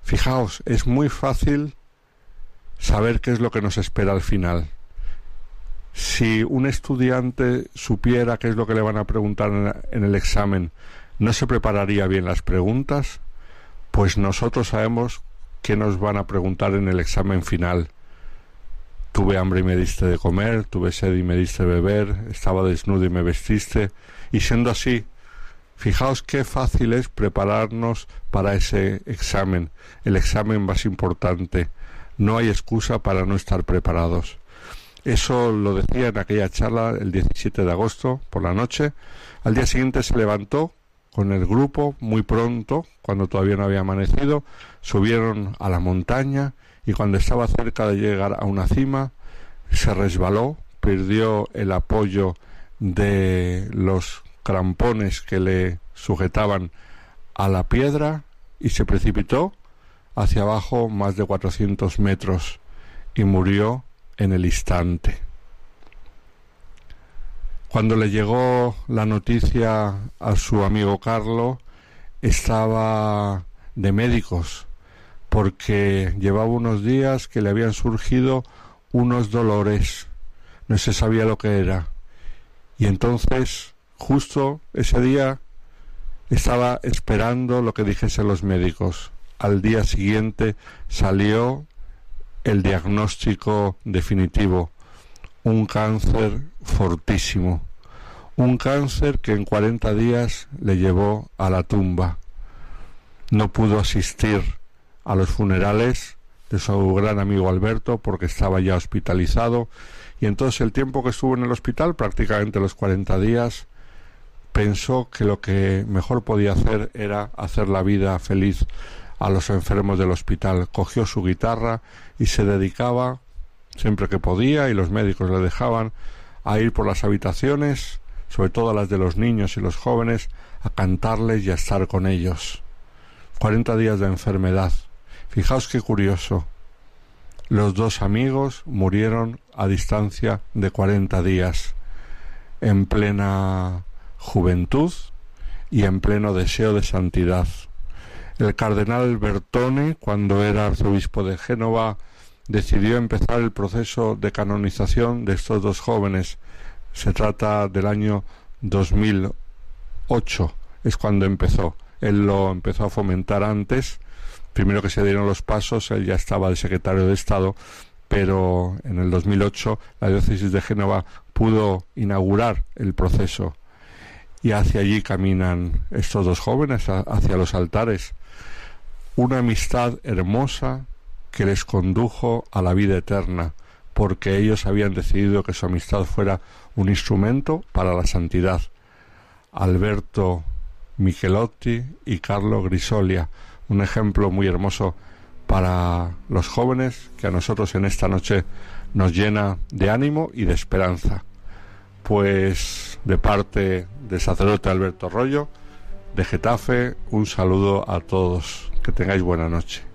fijaos, es muy fácil saber qué es lo que nos espera al final. Si un estudiante supiera qué es lo que le van a preguntar en el examen, ¿no se prepararía bien las preguntas? Pues nosotros sabemos qué nos van a preguntar en el examen final. Tuve hambre y me diste de comer, tuve sed y me diste de beber, estaba desnudo y me vestiste, y siendo así, fijaos qué fácil es prepararnos para ese examen, el examen más importante. No hay excusa para no estar preparados. Eso lo decía en aquella charla el 17 de agosto por la noche. Al día siguiente se levantó con el grupo muy pronto, cuando todavía no había amanecido, subieron a la montaña y cuando estaba cerca de llegar a una cima se resbaló, perdió el apoyo de los crampones que le sujetaban a la piedra y se precipitó hacia abajo más de 400 metros y murió en el instante. Cuando le llegó la noticia a su amigo Carlo, estaba de médicos, porque llevaba unos días que le habían surgido unos dolores, no se sabía lo que era. Y entonces, justo ese día, estaba esperando lo que dijesen los médicos. Al día siguiente salió el diagnóstico definitivo, un cáncer fortísimo, un cáncer que en 40 días le llevó a la tumba. No pudo asistir a los funerales de su gran amigo Alberto porque estaba ya hospitalizado y entonces el tiempo que estuvo en el hospital, prácticamente los 40 días, pensó que lo que mejor podía hacer era hacer la vida feliz a los enfermos del hospital. Cogió su guitarra y se dedicaba, siempre que podía, y los médicos le dejaban, a ir por las habitaciones, sobre todo las de los niños y los jóvenes, a cantarles y a estar con ellos. Cuarenta días de enfermedad. Fijaos qué curioso. Los dos amigos murieron a distancia de cuarenta días, en plena juventud y en pleno deseo de santidad. El cardenal Bertone, cuando era arzobispo de Génova, decidió empezar el proceso de canonización de estos dos jóvenes. Se trata del año 2008, es cuando empezó. Él lo empezó a fomentar antes. Primero que se dieron los pasos, él ya estaba de secretario de Estado, pero en el 2008 la diócesis de Génova pudo inaugurar el proceso y hacia allí caminan estos dos jóvenes, hacia los altares una amistad hermosa que les condujo a la vida eterna, porque ellos habían decidido que su amistad fuera un instrumento para la santidad. Alberto Michelotti y Carlo Grisolia, un ejemplo muy hermoso para los jóvenes que a nosotros en esta noche nos llena de ánimo y de esperanza. Pues de parte del sacerdote Alberto Rollo, de Getafe, un saludo a todos. Que tengáis buena noche.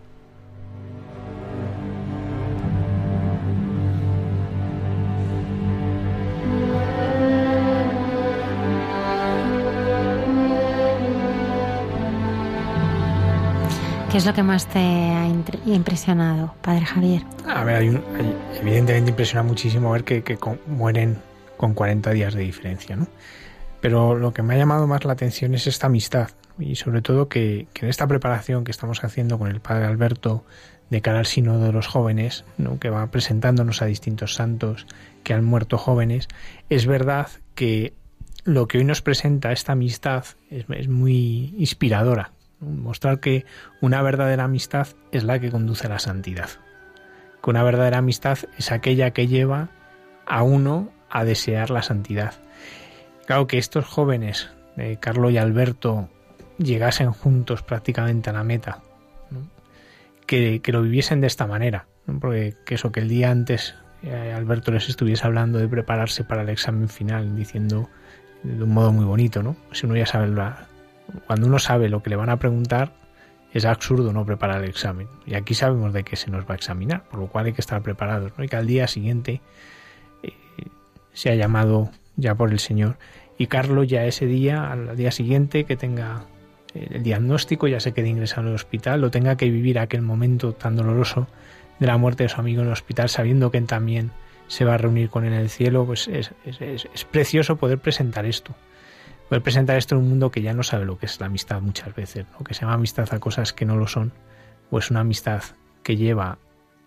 ¿Qué es lo que más te ha impresionado, Padre Javier? A ver, hay evidentemente impresiona muchísimo ver que, mueren con 40 días de diferencia, ¿no? Pero lo que me ha llamado más la atención es esta amistad y sobre todo que, en esta preparación que estamos haciendo con el Padre Alberto de cara al sínodo de los jóvenes, que va presentándonos a distintos santos que han muerto jóvenes, es verdad que lo que hoy nos presenta esta amistad es muy inspiradora, Mostrar que una verdadera amistad es la que conduce a la santidad. Que una verdadera amistad es aquella que lleva a uno a desear la santidad. Claro que estos jóvenes, eh, Carlos y Alberto, llegasen juntos prácticamente a la meta, que, lo viviesen de esta manera, porque que eso que el día antes eh, Alberto les estuviese hablando de prepararse para el examen final, diciendo de un modo muy bonito, ¿no? Si uno ya sabe la, cuando uno sabe lo que le van a preguntar, es absurdo no preparar el examen. Y aquí sabemos de qué se nos va a examinar, por lo cual hay que estar preparados. Y que al día siguiente eh, se ha llamado ya por el Señor. Y Carlos ya ese día, al día siguiente, que tenga el diagnóstico, ya se quede ingresado en el hospital, lo tenga que vivir aquel momento tan doloroso de la muerte de su amigo en el hospital, sabiendo que también se va a reunir con él en el cielo, pues es, es precioso poder presentar esto poder presentar esto en un mundo que ya no sabe lo que es la amistad muchas veces, ¿no? que se llama amistad a cosas que no lo son, o es una amistad que lleva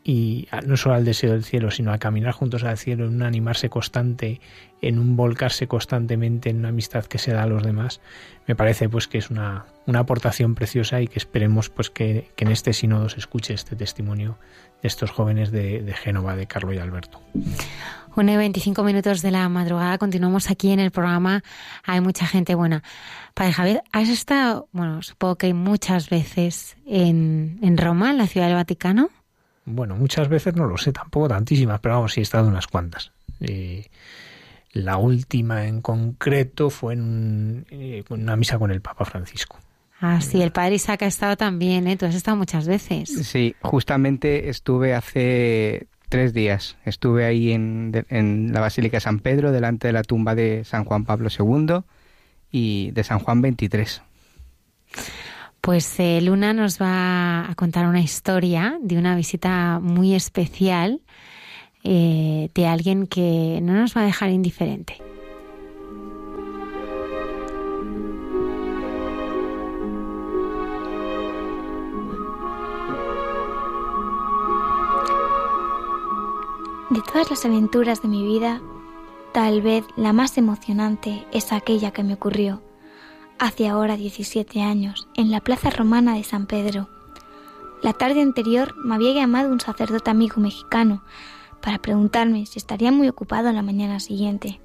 y no solo al deseo del cielo, sino a caminar juntos al cielo, en un animarse constante, en un volcarse constantemente en una amistad que se da a los demás, me parece pues que es una, una aportación preciosa y que esperemos pues que, en este sínodo se escuche este testimonio de estos jóvenes de, de Génova, de Carlos y Alberto. Una y 25 minutos de la madrugada, continuamos aquí en el programa. Hay mucha gente buena. Padre Javier, ¿has estado, bueno, supongo que muchas veces en, en Roma, en la ciudad del Vaticano? Bueno, muchas veces no lo sé, tampoco tantísimas, pero vamos, sí he estado unas cuantas. Eh, la última en concreto fue en, eh, una misa con el Papa Francisco. Ah, sí, el padre Isaac ha estado también, ¿eh? Tú has estado muchas veces. Sí, justamente estuve hace tres días. Estuve ahí en, en, la Basílica San Pedro, delante de la tumba de San Juan Pablo II y de San Juan XXIII. Pues eh, Luna nos va a contar una historia de una visita muy especial eh, de alguien que no nos va a dejar indiferente. De todas las aventuras de mi vida, tal vez la más emocionante es aquella que me ocurrió hace ahora 17 años en la plaza romana de San Pedro. La tarde anterior me había llamado un sacerdote amigo mexicano para preguntarme si estaría muy ocupado la mañana siguiente.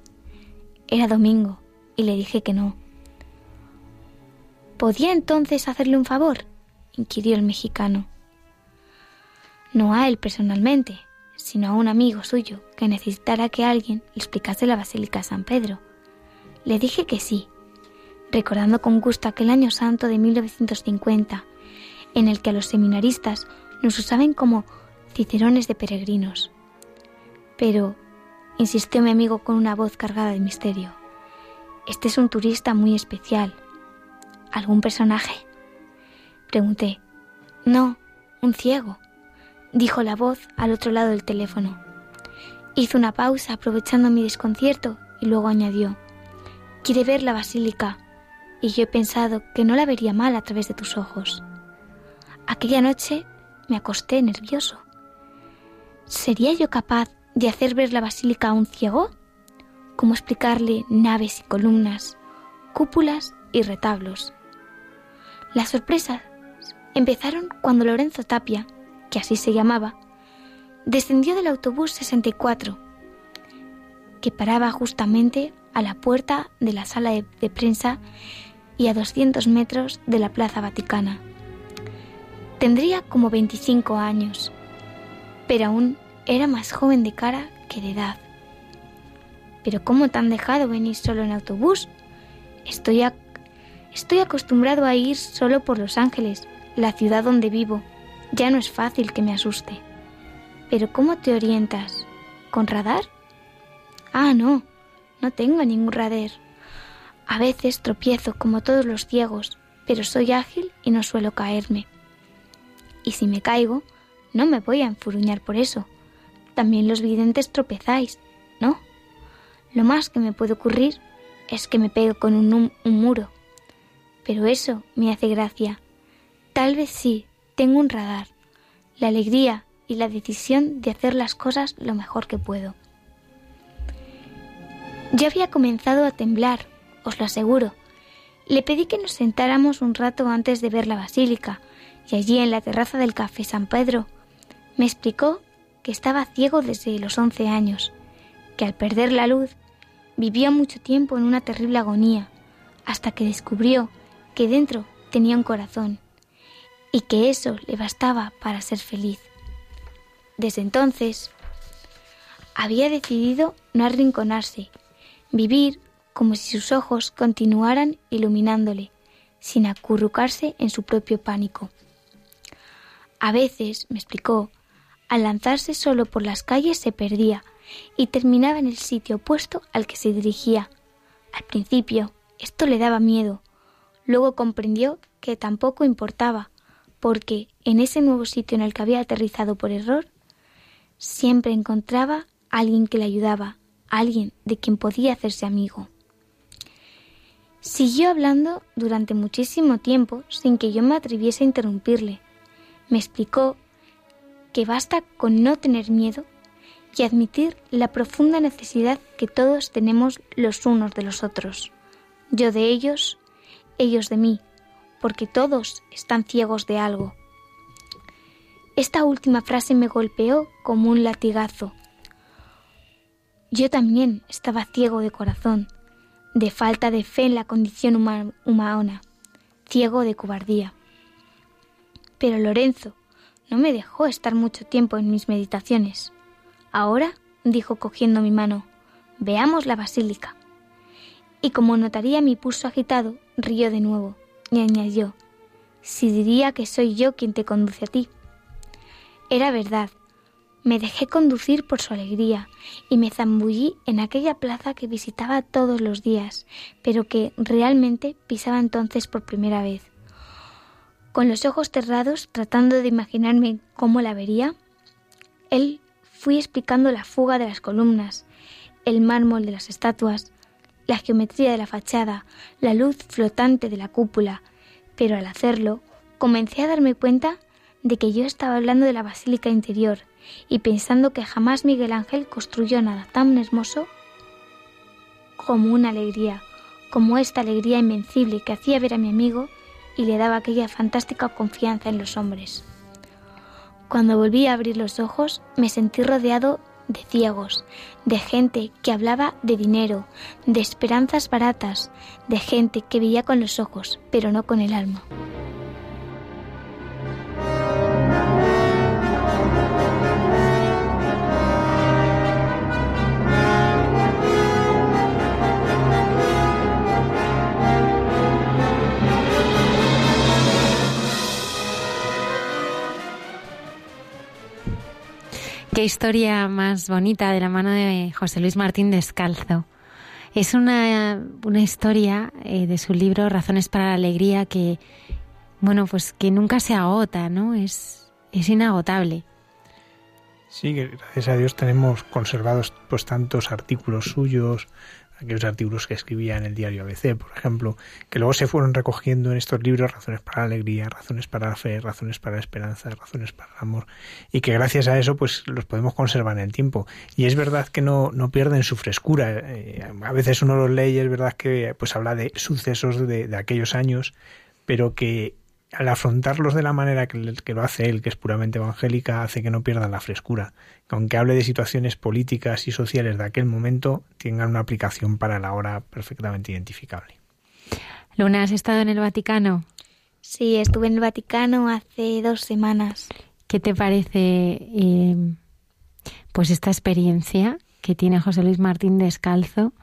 Era domingo y le dije que no. ¿Podía entonces hacerle un favor? inquirió el mexicano. No a él personalmente, sino a un amigo suyo que necesitara que alguien le explicase la Basílica de San Pedro. Le dije que sí, recordando con gusto aquel año santo de 1950, en el que a los seminaristas nos usaban como cicerones de peregrinos. Pero, insistió mi amigo con una voz cargada de misterio, este es un turista muy especial. ¿Algún personaje? Pregunté. No, un ciego dijo la voz al otro lado del teléfono. Hizo una pausa aprovechando mi desconcierto y luego añadió, Quiere ver la basílica y yo he pensado que no la vería mal a través de tus ojos. Aquella noche me acosté nervioso. ¿Sería yo capaz de hacer ver la basílica a un ciego? ¿Cómo explicarle naves y columnas, cúpulas y retablos? Las sorpresas empezaron cuando Lorenzo Tapia, que así se llamaba, descendió del autobús 64, que paraba justamente a la puerta de la sala de, prensa y a 200 metros de la Plaza Vaticana. Tendría como 25 años, pero aún era más joven de cara que de edad. Pero ¿cómo te han dejado venir solo en autobús? Estoy, estoy acostumbrado a ir solo por Los Ángeles, la ciudad donde vivo. Ya no es fácil que me asuste. Pero ¿cómo te orientas? ¿Con radar? Ah, no, no tengo ningún radar. A veces tropiezo como todos los ciegos, pero soy ágil y no suelo caerme. Y si me caigo, no me voy a enfuruñar por eso. También los videntes tropezáis, ¿no? Lo más que me puede ocurrir es que me pegue con un muro. Pero eso me hace gracia. Tal vez sí, tengo un radar, la alegría y la decisión de hacer las cosas lo mejor que puedo. Ya había comenzado a temblar, os lo aseguro. Le pedí que nos sentáramos un rato antes de ver la basílica, y allí en la terraza del café San Pedro me explicó que estaba ciego desde los once años, que al perder la luz vivía mucho tiempo en una terrible agonía, hasta que descubrió que dentro tenía un corazón y que eso le bastaba para ser feliz. Desde entonces había decidido no arrinconarse, vivir como si sus ojos continuaran iluminándole, sin acurrucarse en su propio pánico. A veces, me explicó, al lanzarse solo por las calles se perdía y terminaba en el sitio opuesto al que se dirigía. Al principio esto le daba miedo, luego comprendió que tampoco importaba, porque en ese nuevo sitio en el que había aterrizado por error, siempre encontraba a alguien que le ayudaba, alguien de quien podía hacerse amigo. Siguió hablando durante muchísimo tiempo sin que yo me atreviese a interrumpirle. Me explicó que basta con no tener miedo y admitir la profunda necesidad que todos tenemos los unos de los otros. Yo de ellos, ellos de mí, porque todos están ciegos de algo. Esta última frase me golpeó como un latigazo. Yo también estaba ciego de corazón, de falta de fe en la condición humana, ciego de cobardía. Pero Lorenzo no me dejó estar mucho tiempo en mis meditaciones. Ahora, dijo cogiendo mi mano, veamos la basílica. Y como notaría mi pulso agitado, rió de nuevo y añadió, si diría que soy yo quien te conduce a ti. Era verdad, me dejé conducir por su alegría y me zambullí en aquella plaza que visitaba todos los días, pero que realmente pisaba entonces por primera vez. Con los ojos cerrados, tratando de imaginarme cómo la vería, él fui explicando la fuga de las columnas, el mármol de las estatuas, la geometría de la fachada, la luz flotante de la cúpula, pero al hacerlo comencé a darme cuenta de que yo estaba hablando de la basílica interior y pensando que jamás Miguel Ángel construyó nada tan hermoso como una alegría, como esta alegría invencible que hacía ver a mi amigo y le daba aquella fantástica confianza en los hombres. Cuando volví a abrir los ojos, me sentí rodeado de ciegos, de gente que hablaba de dinero, de esperanzas baratas, de gente que veía con los ojos, pero no con el alma. Qué historia más bonita de la mano de José Luis Martín Descalzo. Es una, una historia eh, de su libro Razones para la Alegría que, bueno, pues que nunca se agota, ¿no? Es, es inagotable. Sí, gracias a Dios tenemos conservados pues tantos artículos suyos, aquellos artículos que escribía en el diario ABC, por ejemplo, que luego se fueron recogiendo en estos libros razones para la alegría, razones para la fe, razones para la esperanza, razones para el amor, y que gracias a eso pues los podemos conservar en el tiempo. Y es verdad que no, no pierden su frescura. Eh, a veces uno los lee y es verdad que pues habla de sucesos de, de aquellos años, pero que al afrontarlos de la manera que, que, lo hace él, que es puramente evangélica, hace que no pierdan la frescura. Que aunque hable de situaciones políticas y sociales de aquel momento, tengan una aplicación para la hora perfectamente identificable. Luna, ¿has estado en el Vaticano? Sí, estuve en el Vaticano hace dos semanas. ¿Qué te parece eh, pues esta experiencia que tiene José Luis Martín Descalzo,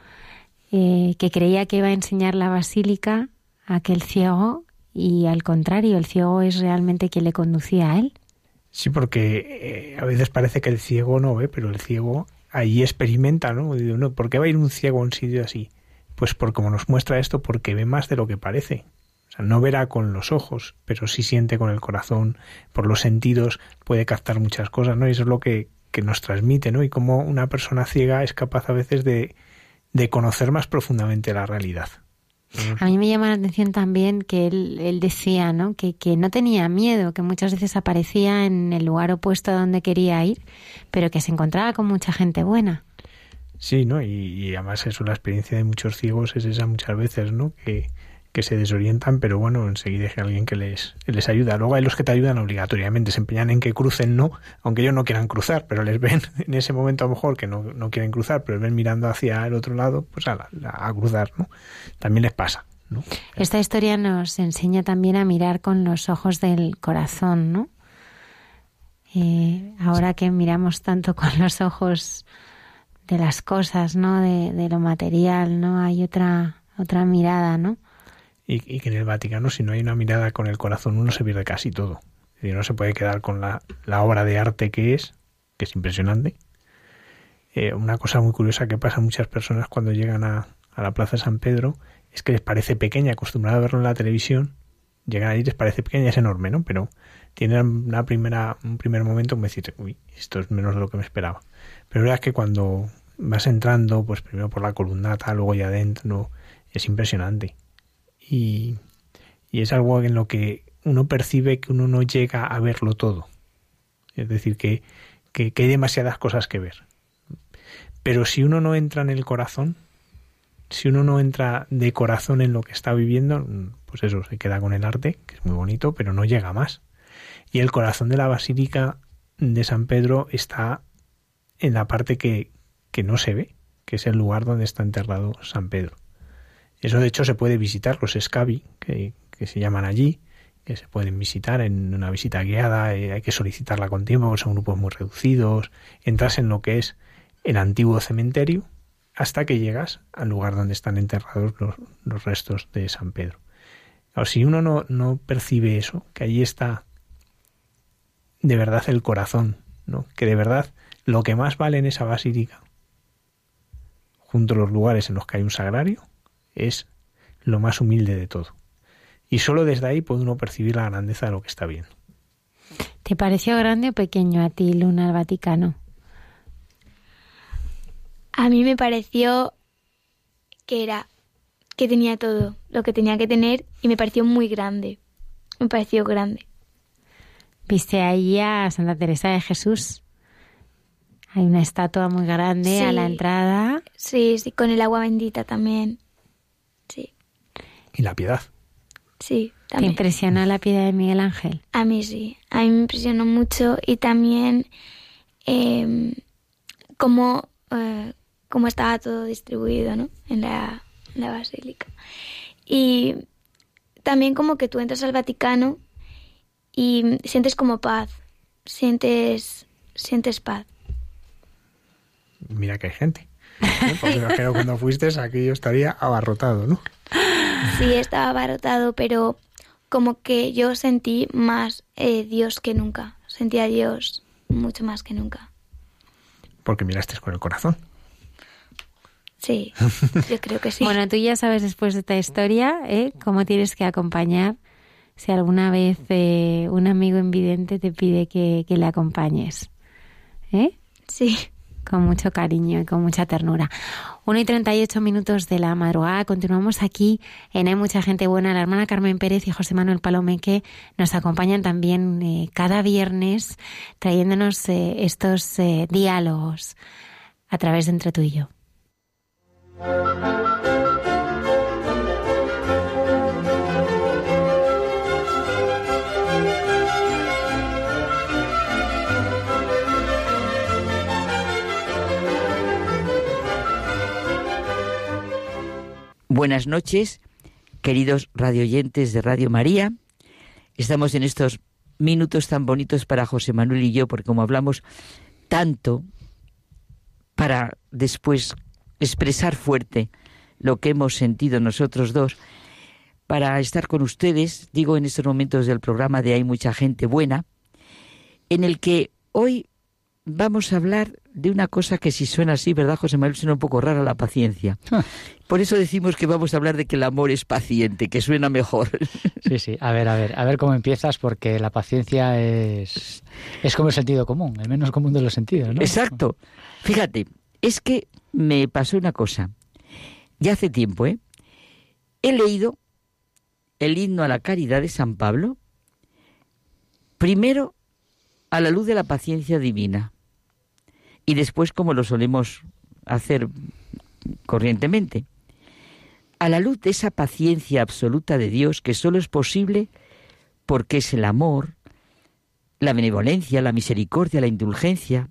eh, que creía que iba a enseñar la basílica a aquel ciego y al contrario, el ciego es realmente quien le conducía a él? Sí, porque eh, a veces parece que el ciego no ve, pero el ciego ahí experimenta, ¿no? no ¿Por qué va a ir un ciego a un sitio así? Pues por como nos muestra esto, porque ve más de lo que parece. O sea, no verá con los ojos, pero sí siente con el corazón, por los sentidos, puede captar muchas cosas, ¿no? Y eso es lo que, que nos transmite, ¿no? Y cómo una persona ciega es capaz a veces de, de conocer más profundamente la realidad. A mí me llama la atención también que él, él decía, ¿no? Que, que, no tenía miedo, que muchas veces aparecía en el lugar opuesto a donde quería ir, pero que se encontraba con mucha gente buena. Sí, ¿no? Y, y además eso, la experiencia de muchos ciegos es esa muchas veces, ¿no? Que, que se desorientan, pero bueno, enseguida hay alguien que les, les ayuda. Luego hay los que te ayudan obligatoriamente, se empeñan en que crucen, no, aunque ellos no quieran cruzar, pero les ven [LAUGHS] en ese momento a lo mejor que no, no quieren cruzar, pero les ven mirando hacia el otro lado, pues a, a cruzar, ¿no? También les pasa. ¿no? Esta historia nos enseña también a mirar con los ojos del corazón, ¿no? Eh, ahora que miramos tanto con los ojos de las cosas, ¿no? De, de lo material, ¿no? Hay otra otra mirada, ¿no? Y, que en el Vaticano si no hay una mirada con el corazón uno se pierde casi todo. Es decir, no se puede quedar con la, la obra de arte que es, que es impresionante. Eh, una cosa muy curiosa que pasa a muchas personas cuando llegan a, la Plaza de San Pedro es que les parece pequeña, acostumbrada a verlo en la televisión, llegan allí les parece pequeña, es enorme, ¿no? Pero tienen una primera, un primer momento como decir, uy, esto es menos de lo que me esperaba. Pero es verdad que cuando vas entrando, pues primero por la columnata, luego ya adentro, es impresionante y, es algo en lo que uno percibe que uno no llega a verlo todo. Es decir, que, que, hay demasiadas cosas que ver. Pero si uno no entra en el corazón, si uno no entra de corazón en lo que está viviendo, pues eso, se queda con el arte, que es muy bonito, pero no llega más. Y el corazón de la Basílica de San Pedro está en la parte que, que no se ve, que es el lugar donde está enterrado San Pedro. Eso de hecho se puede visitar, los SCAVI, que, se llaman allí, que se pueden visitar en una visita guiada, eh, hay que solicitarla con tiempo, son grupos muy reducidos, entras en lo que es el antiguo cementerio hasta que llegas al lugar donde están enterrados los, restos de San Pedro. si uno no, no percibe eso, que allí está de verdad el corazón, ¿no? que de verdad lo que más vale en esa basílica, junto a los lugares en los que hay un sagrario, es lo más humilde de todo. Y solo desde ahí puede uno percibir la grandeza de lo que está viendo. ¿Te pareció grande o pequeño a ti, Luna, el Vaticano? A mí me pareció que era que tenía todo lo que tenía que tener y me pareció muy grande. Me pareció grande. ¿Viste ahí a Santa Teresa de Jesús? Hay una estatua muy grande a la entrada. Sí, sí, con el agua bendita también y la piedad. Sí, también. ¿Te impresiona la piedad de Miguel Ángel? A mí sí, a mí me impresionó mucho y también em, cómo, eh, cómo, estaba todo distribuido ¿no? en, la, en la basílica. Y también como que tú entras al Vaticano y sientes como paz, sientes, sientes paz. Mira que hay gente. Porque imagino cuando fuiste aquello estaría abarrotado, ¿no? [LAUGHS] Sí, estaba abarrotado, pero como que yo sentí más eh, Dios que nunca. Sentí a Dios mucho más que nunca. Porque miraste con el corazón. Sí, yo creo que sí. bueno, tú ya sabes después de esta historia ¿eh? cómo tienes que acompañar si alguna vez eh, un amigo invidente te pide que, que le acompañes. ¿Eh? Sí con mucho cariño y con mucha ternura. 1 y 38 minutos de la madrugada. Continuamos aquí en Hay Mucha Gente Buena. La hermana Carmen Pérez y José Manuel Palomeque nos acompañan también eh, cada viernes trayéndonos eh, estos eh, diálogos a través de Entre tú y yo. Buenas noches, queridos radioyentes de Radio María. estamos en estos minutos tan bonitos para José Manuel y yo, porque como hablamos tanto para después expresar fuerte lo que hemos sentido nosotros dos, para estar con ustedes, digo en estos momentos del programa de Hay mucha gente buena, en el que hoy vamos a hablar de una cosa que si suena así, ¿verdad, José Manuel? Suena un poco rara la paciencia. Por eso decimos que vamos a hablar de que el amor es paciente, que suena mejor. [LAUGHS] Sí, sí. A ver, a ver, a ver cómo empiezas, porque la paciencia es, es como el sentido común, el menos común de los sentidos, ¿no? Exacto. Fíjate, es que me pasó una cosa. Ya hace tiempo, ¿eh? He leído el himno a la caridad de San Pablo, primero a la luz de la paciencia divina y después como lo solemos hacer corrientemente, a la luz de esa paciencia absoluta de Dios que solo es posible porque es el amor, la benevolencia, la misericordia, la indulgencia.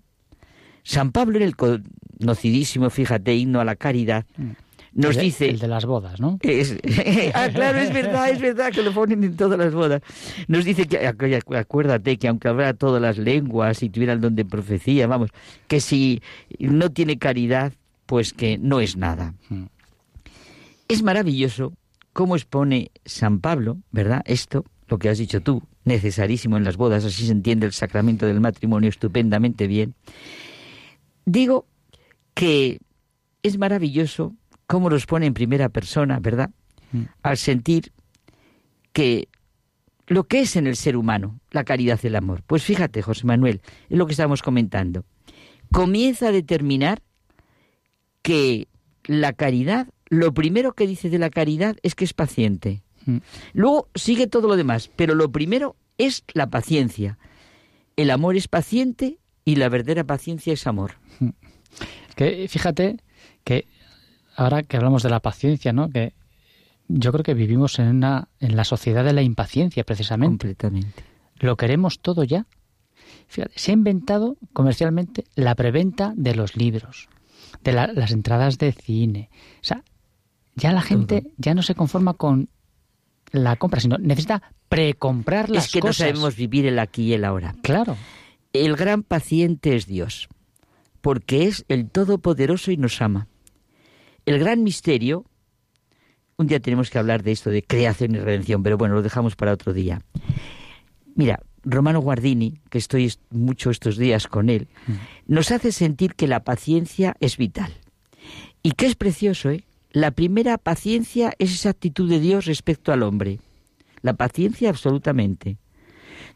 San Pablo en el conocidísimo, fíjate, himno a la caridad, mm nos dice... El de las bodas, ¿no? [LAUGHS] ah, claro, es verdad, es verdad que lo ponen en todas las bodas. Nos dice que, acuérdate que aunque hablara todas las lenguas y tuviera el don de profecía, vamos, que si no tiene caridad, pues que no es nada. Hmm. Es maravilloso cómo expone San Pablo, ¿verdad? Esto, lo que has dicho tú, necesarísimo en las bodas, así se entiende el sacramento del matrimonio estupendamente bien. Digo que es maravilloso cómo los pone en primera persona, ¿verdad? Mm. Al sentir que lo que es en el ser humano, la caridad y el amor. Pues fíjate, José Manuel, es lo que estamos comentando. Comienza a determinar que la caridad, lo primero que dice de la caridad es que es paciente. Mm. Luego sigue todo lo demás, pero lo primero es la paciencia. El amor es paciente y la verdadera paciencia es amor. Mm. Que fíjate que ahora que hablamos de la paciencia, ¿no? Que yo creo que vivimos en una en la sociedad de la impaciencia precisamente. Completamente. Lo queremos todo ya. Fíjate, se ha inventado comercialmente la preventa de los libros, de las entradas de cine. O sea, ya la gente ya no se conforma con la compra, sino necesita precomprar las cosas. Es que no sabemos vivir el aquí y el ahora. Claro. El gran paciente es Dios, porque es el todopoderoso y nos ama. El gran misterio, un día tenemos que hablar de esto de creación y redención, pero bueno, lo dejamos para otro día. Mira, Romano Guardini, que estoy mucho estos días con él, mm. nos hace sentir que la paciencia es vital. Y que es precioso, ¿eh? La primera paciencia es esa actitud de Dios respecto al hombre. La paciencia absolutamente.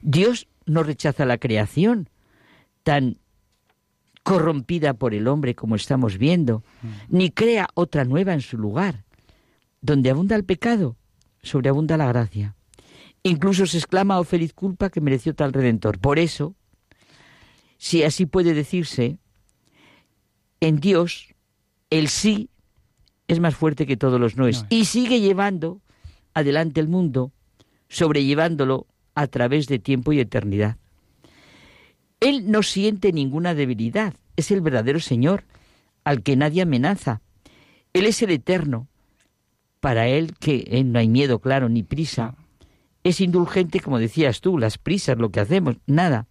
Dios no rechaza la creación tan corrompida por el hombre como estamos viendo, mm. ni crea otra nueva en su lugar. Donde abunda el pecado, sobreabunda la gracia. Incluso se exclama, oh feliz culpa que mereció tal redentor. Por eso, si así puede decirse, en Dios el sí es más fuerte que todos los noes y sigue llevando adelante el mundo, sobrellevándolo a través de tiempo y eternidad. Él no siente ninguna debilidad, es el verdadero Señor, al que nadie amenaza. Él es el eterno. Para Él que eh, no hay miedo, claro, ni prisa. Es indulgente, como decías tú, las prisas, lo que hacemos, nada.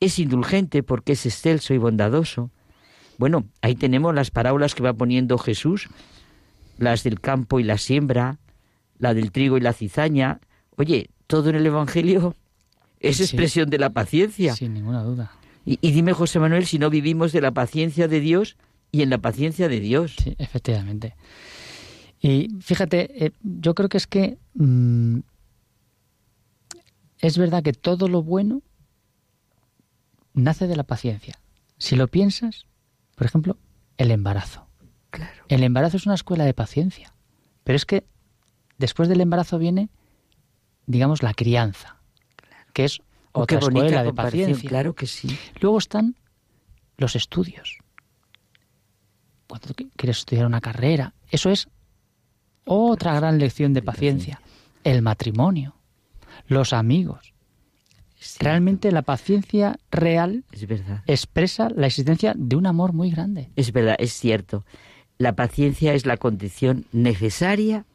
Es indulgente porque es excelso y bondadoso. Bueno, ahí tenemos las parábolas que va poniendo Jesús, las del campo y la siembra, la del trigo y la cizaña. Oye, todo en el Evangelio es expresión de la paciencia. Sin ninguna duda. Y, dime, José Manuel, si no vivimos de la paciencia de Dios y en la paciencia de Dios. Sí, efectivamente. Y fíjate, eh, yo creo que es que mm, es verdad que todo lo bueno nace de la paciencia. Si lo piensas, por ejemplo, el embarazo. Claro. El embarazo es una escuela de paciencia. Pero es que después del embarazo viene, digamos, la crianza que es oh, otra escuela de paciencia. Claro que sí. Luego están los estudios. Cuando quieres estudiar una carrera, eso es otra gran lección de paciencia. El matrimonio, los amigos. Realmente la paciencia real es verdad. expresa la existencia de un amor muy grande. Es verdad, es cierto. La paciencia es la condición necesaria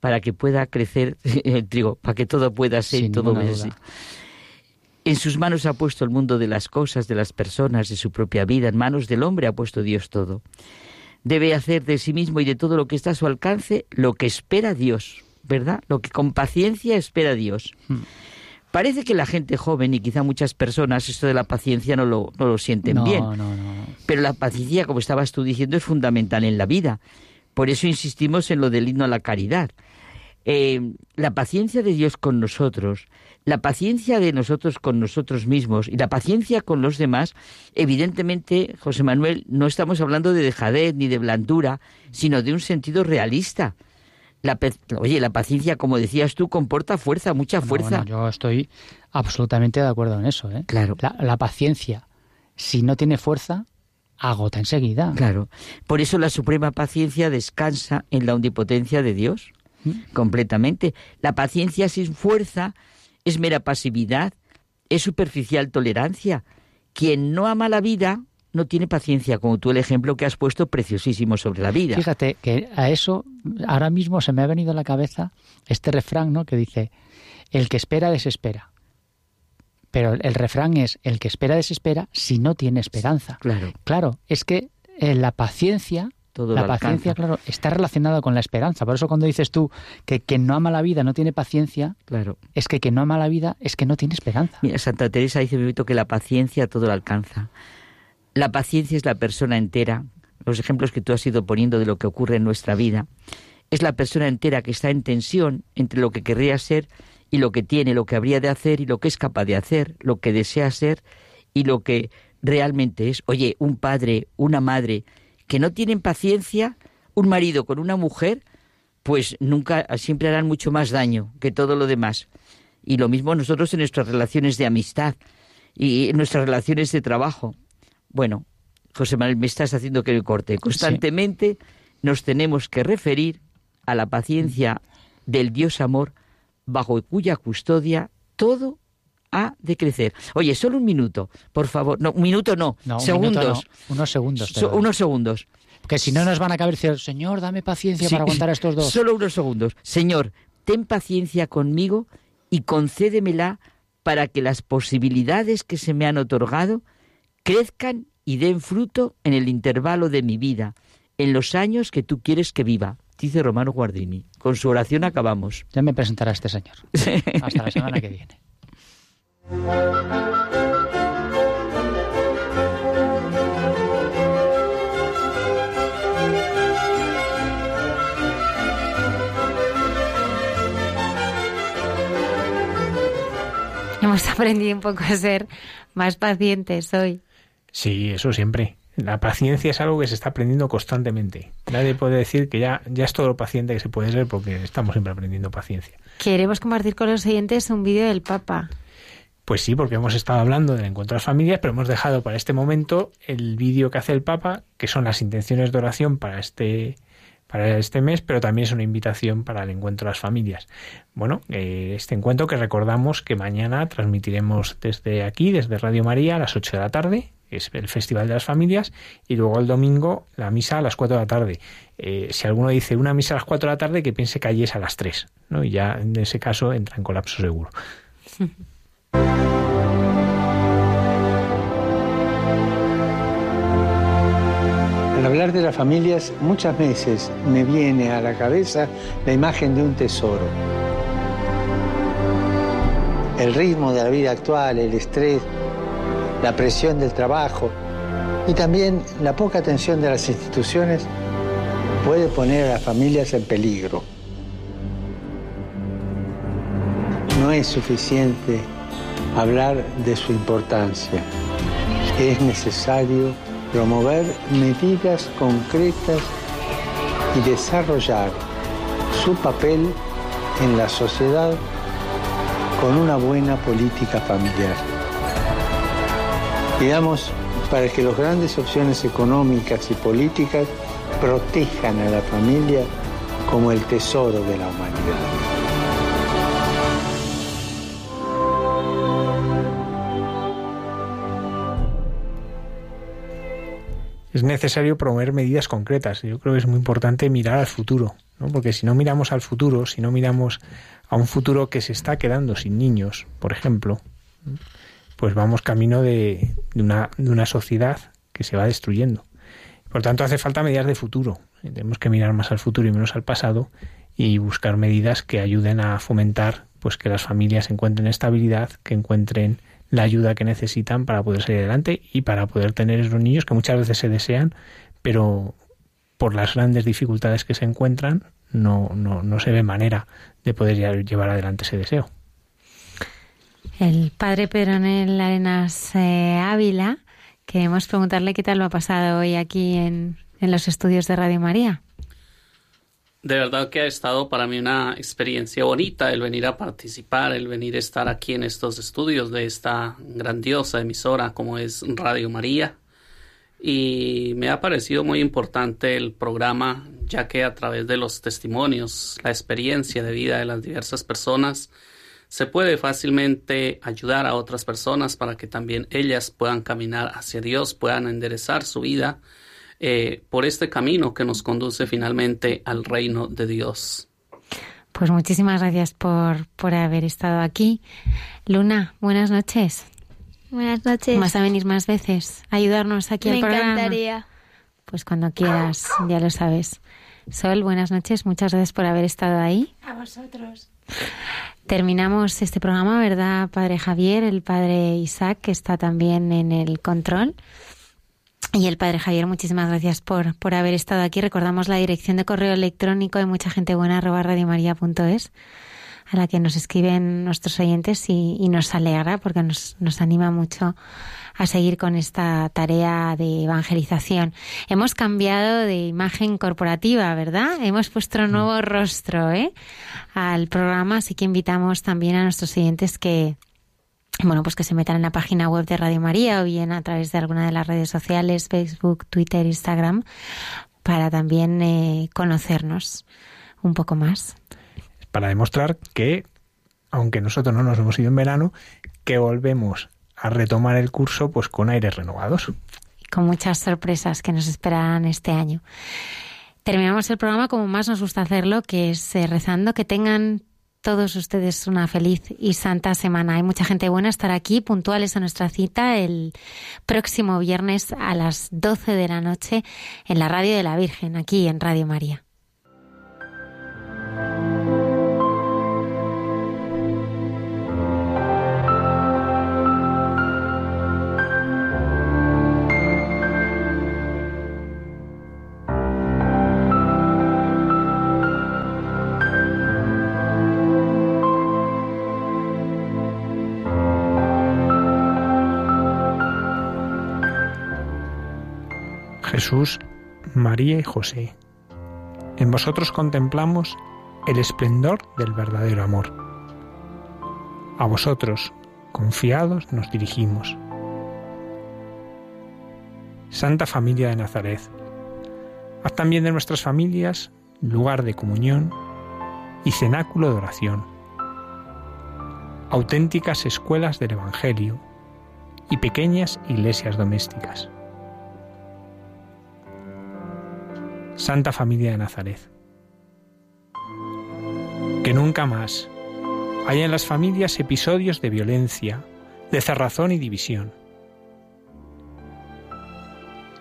para que pueda crecer [LAUGHS] el trigo, para que todo pueda ser y todo así. En sus manos ha puesto el mundo de las cosas, de las personas, de su propia vida. En manos del hombre ha puesto Dios todo. Debe hacer de sí mismo y de todo lo que está a su alcance lo que espera Dios, ¿verdad? Lo que con paciencia espera Dios. Hmm. Parece que la gente joven y quizá muchas personas esto de la paciencia no lo, no lo sienten bien. Pero la paciencia, como estabas tú diciendo, es fundamental en la vida. Por eso insistimos en lo del himno a la caridad. Eh, la paciencia de Dios con nosotros, la paciencia de nosotros con nosotros mismos y la paciencia con los demás, evidentemente, José Manuel, no estamos hablando de dejadez ni de blandura, sino de un sentido realista. La, oye, la paciencia, como decías tú, comporta fuerza, mucha fuerza. yo estoy absolutamente de acuerdo en eso. ¿eh? Claro. La, paciencia, si no tiene fuerza, agota enseguida. Claro. Por eso la suprema paciencia descansa en la omnipotencia de Dios. Completamente. La paciencia sin fuerza es mera pasividad, es superficial tolerancia. Quien no ama la vida no tiene paciencia, como tú el ejemplo que has puesto preciosísimo sobre la vida. Fíjate que a eso ahora mismo se me ha venido a la cabeza este refrán, ¿no? Que dice, el que espera desespera. Pero el refrán es, el que espera desespera si no tiene esperanza. Claro. Claro, es que eh, la paciencia la paciencia, claro, está relacionada con la esperanza. Por eso cuando dices tú que quien no ama la vida no tiene paciencia, claro. es que quien no ama la vida es que no tiene esperanza. Mira, Santa Teresa dice que la paciencia todo lo alcanza. La paciencia es la persona entera. Los ejemplos que tú has ido poniendo de lo que ocurre en nuestra vida. Es la persona entera que está en tensión entre lo que querría ser y lo que tiene, lo que habría de hacer y lo que es capaz de hacer, lo que desea ser y lo que realmente es. Oye, un padre, una madre que no tienen paciencia, un marido con una mujer, pues nunca, siempre harán mucho más daño que todo lo demás. Y lo mismo nosotros en nuestras relaciones de amistad y en nuestras relaciones de trabajo. Bueno, José Manuel, me estás haciendo que me corte. Constantemente nos tenemos que referir a la paciencia del Dios amor, bajo cuya custodia todo ha de crecer. Oye, solo un minuto, por favor. No, un minuto no, segundos. Unos segundos. unos segundos. Que si no nos van a caber, Señor, dame paciencia para aguantar a estos dos. Solo unos segundos. Señor, ten paciencia conmigo y concédemela para que las posibilidades que se me han otorgado crezcan y den fruto en el intervalo de mi vida, en los años que tú quieres que viva, dice Romano Guardini. Con su oración acabamos. Ya me presentará este señor. [LAUGHS] Hasta la semana que viene. Hemos aprendido un poco a ser más pacientes hoy. Sí, eso siempre. La paciencia es algo que se está aprendiendo constantemente. Nadie puede decir que ya, ya es todo lo paciente que se puede ser porque estamos siempre aprendiendo paciencia. Queremos compartir con los oyentes un vídeo del Papa. Pues sí, porque hemos estado hablando del encuentro de las familias, pero hemos dejado para este momento el vídeo que hace el Papa, que son las intenciones de oración para este para este mes, pero también es una invitación para el encuentro de las familias. Bueno, eh, este encuentro que recordamos que mañana transmitiremos desde aquí, desde Radio María, a las 8 de la tarde, es el Festival de las Familias, y luego el domingo la misa a las 4 de la tarde. Eh, si alguno dice una misa a las 4 de la tarde, que piense que allí es a las 3, ¿no? y ya en ese caso entra en colapso seguro. [LAUGHS] Al hablar de las familias, muchas veces me viene a la cabeza la imagen de un tesoro. El ritmo de la vida actual, el estrés, la presión del trabajo y también la poca atención de las instituciones puede poner a las familias en peligro. No es suficiente hablar de su importancia. Es necesario promover medidas concretas y desarrollar su papel en la sociedad con una buena política familiar. Digamos, para que las grandes opciones económicas y políticas protejan a la familia como el tesoro de la humanidad. Es necesario promover medidas concretas. Yo creo que es muy importante mirar al futuro, ¿no? porque si no miramos al futuro, si no miramos a un futuro que se está quedando sin niños, por ejemplo, pues vamos camino de, una, de una sociedad que se va destruyendo. Por tanto, hace falta medidas de futuro. Tenemos que mirar más al futuro y menos al pasado y buscar medidas que ayuden a fomentar pues que las familias encuentren estabilidad, que encuentren la ayuda que necesitan para poder salir adelante y para poder tener esos niños que muchas veces se desean, pero por las grandes dificultades que se encuentran no, no, no se ve manera de poder llevar adelante ese deseo. El padre Pedronel Arenas eh, Ávila, queremos preguntarle qué tal lo ha pasado hoy aquí en, en los estudios de Radio María. De verdad que ha estado para mí una experiencia bonita el venir a participar, el venir a estar aquí en estos estudios de esta grandiosa emisora como es Radio María. Y me ha parecido muy importante el programa, ya que a través de los testimonios, la experiencia de vida de las diversas personas, se puede fácilmente ayudar a otras personas para que también ellas puedan caminar hacia Dios, puedan enderezar su vida eh, por este camino que nos conduce finalmente al reino de Dios. Pues muchísimas gracias por, por haber estado aquí. Luna, buenas noches. Buenas noches. ¿Vas a venir más veces a ayudarnos aquí al programa? Me encantaría. Pues cuando quieras, ya lo sabes. Sol, buenas noches. Muchas gracias por haber estado ahí. A vosotros. Terminamos este programa, ¿verdad, Padre Javier? El Padre Isaac, que está también en el control. Y el padre Javier, muchísimas gracias por, por haber estado aquí. Recordamos la dirección de correo electrónico de mucha gente buena arroba radiomaria.es a la que nos escriben nuestros oyentes y, nos alegra porque nos, nos anima mucho a seguir con esta tarea de evangelización. Hemos cambiado de imagen corporativa, ¿verdad? Hemos puesto un nuevo rostro ¿eh? al programa, así que invitamos también a nuestros oyentes que bueno, pues que se metan en la página web de Radio María o bien a través de alguna de las redes sociales, Facebook, Twitter, Instagram, para también eh, conocernos un poco más. Para demostrar que, aunque nosotros no nos hemos ido en verano, que volvemos a retomar el curso pues con aires renovados. Con muchas sorpresas que nos esperarán este año. Terminamos el programa como más nos gusta hacerlo, que es eh, rezando que tengan todos ustedes una feliz y santa semana. Hay mucha gente buena estar aquí, puntuales a nuestra cita el próximo viernes a las 12 de la noche en la Radio de la Virgen, aquí en Radio María. Jesús, María y José. En vosotros contemplamos el esplendor del verdadero amor. A vosotros, confiados, nos dirigimos. Santa Familia de Nazaret, haz también de nuestras familias lugar de comunión y cenáculo de oración, auténticas escuelas del Evangelio y pequeñas iglesias domésticas. Santa Familia de Nazaret. Que nunca más haya en las familias episodios de violencia, de cerrazón y división.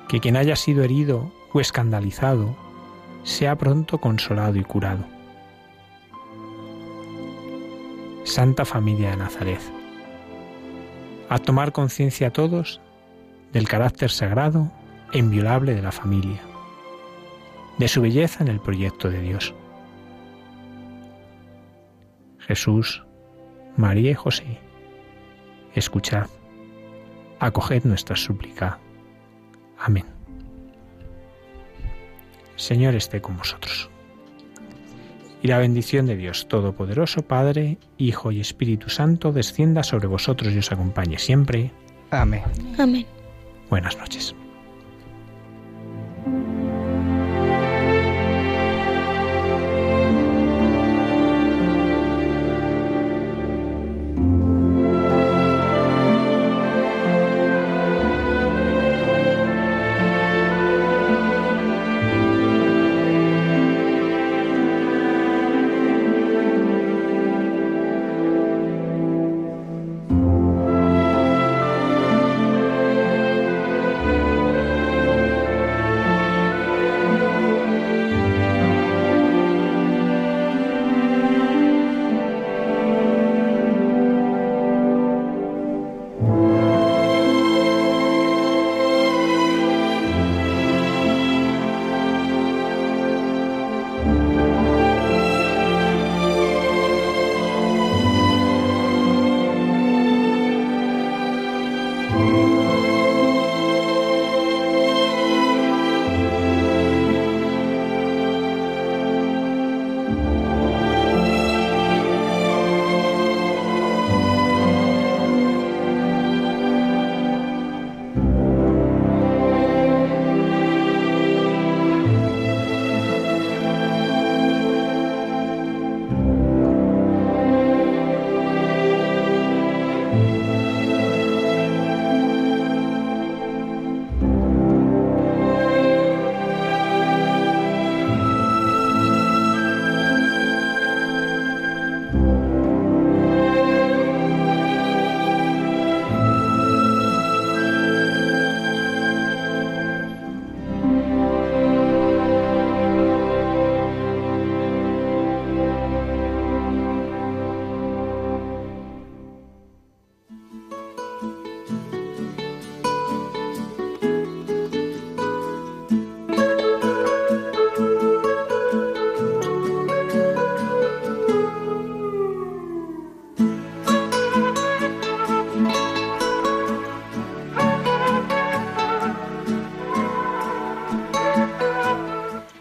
Que quien haya sido herido o escandalizado sea pronto consolado y curado. Santa Familia de Nazaret. A tomar conciencia a todos del carácter sagrado e inviolable de la familia de su belleza en el proyecto de Dios. Jesús, María y José, escuchad, acoged nuestra súplica. Amén. Señor esté con vosotros. Y la bendición de Dios Todopoderoso, Padre, Hijo y Espíritu Santo, descienda sobre vosotros y os acompañe siempre. Amén. Amén. Buenas noches.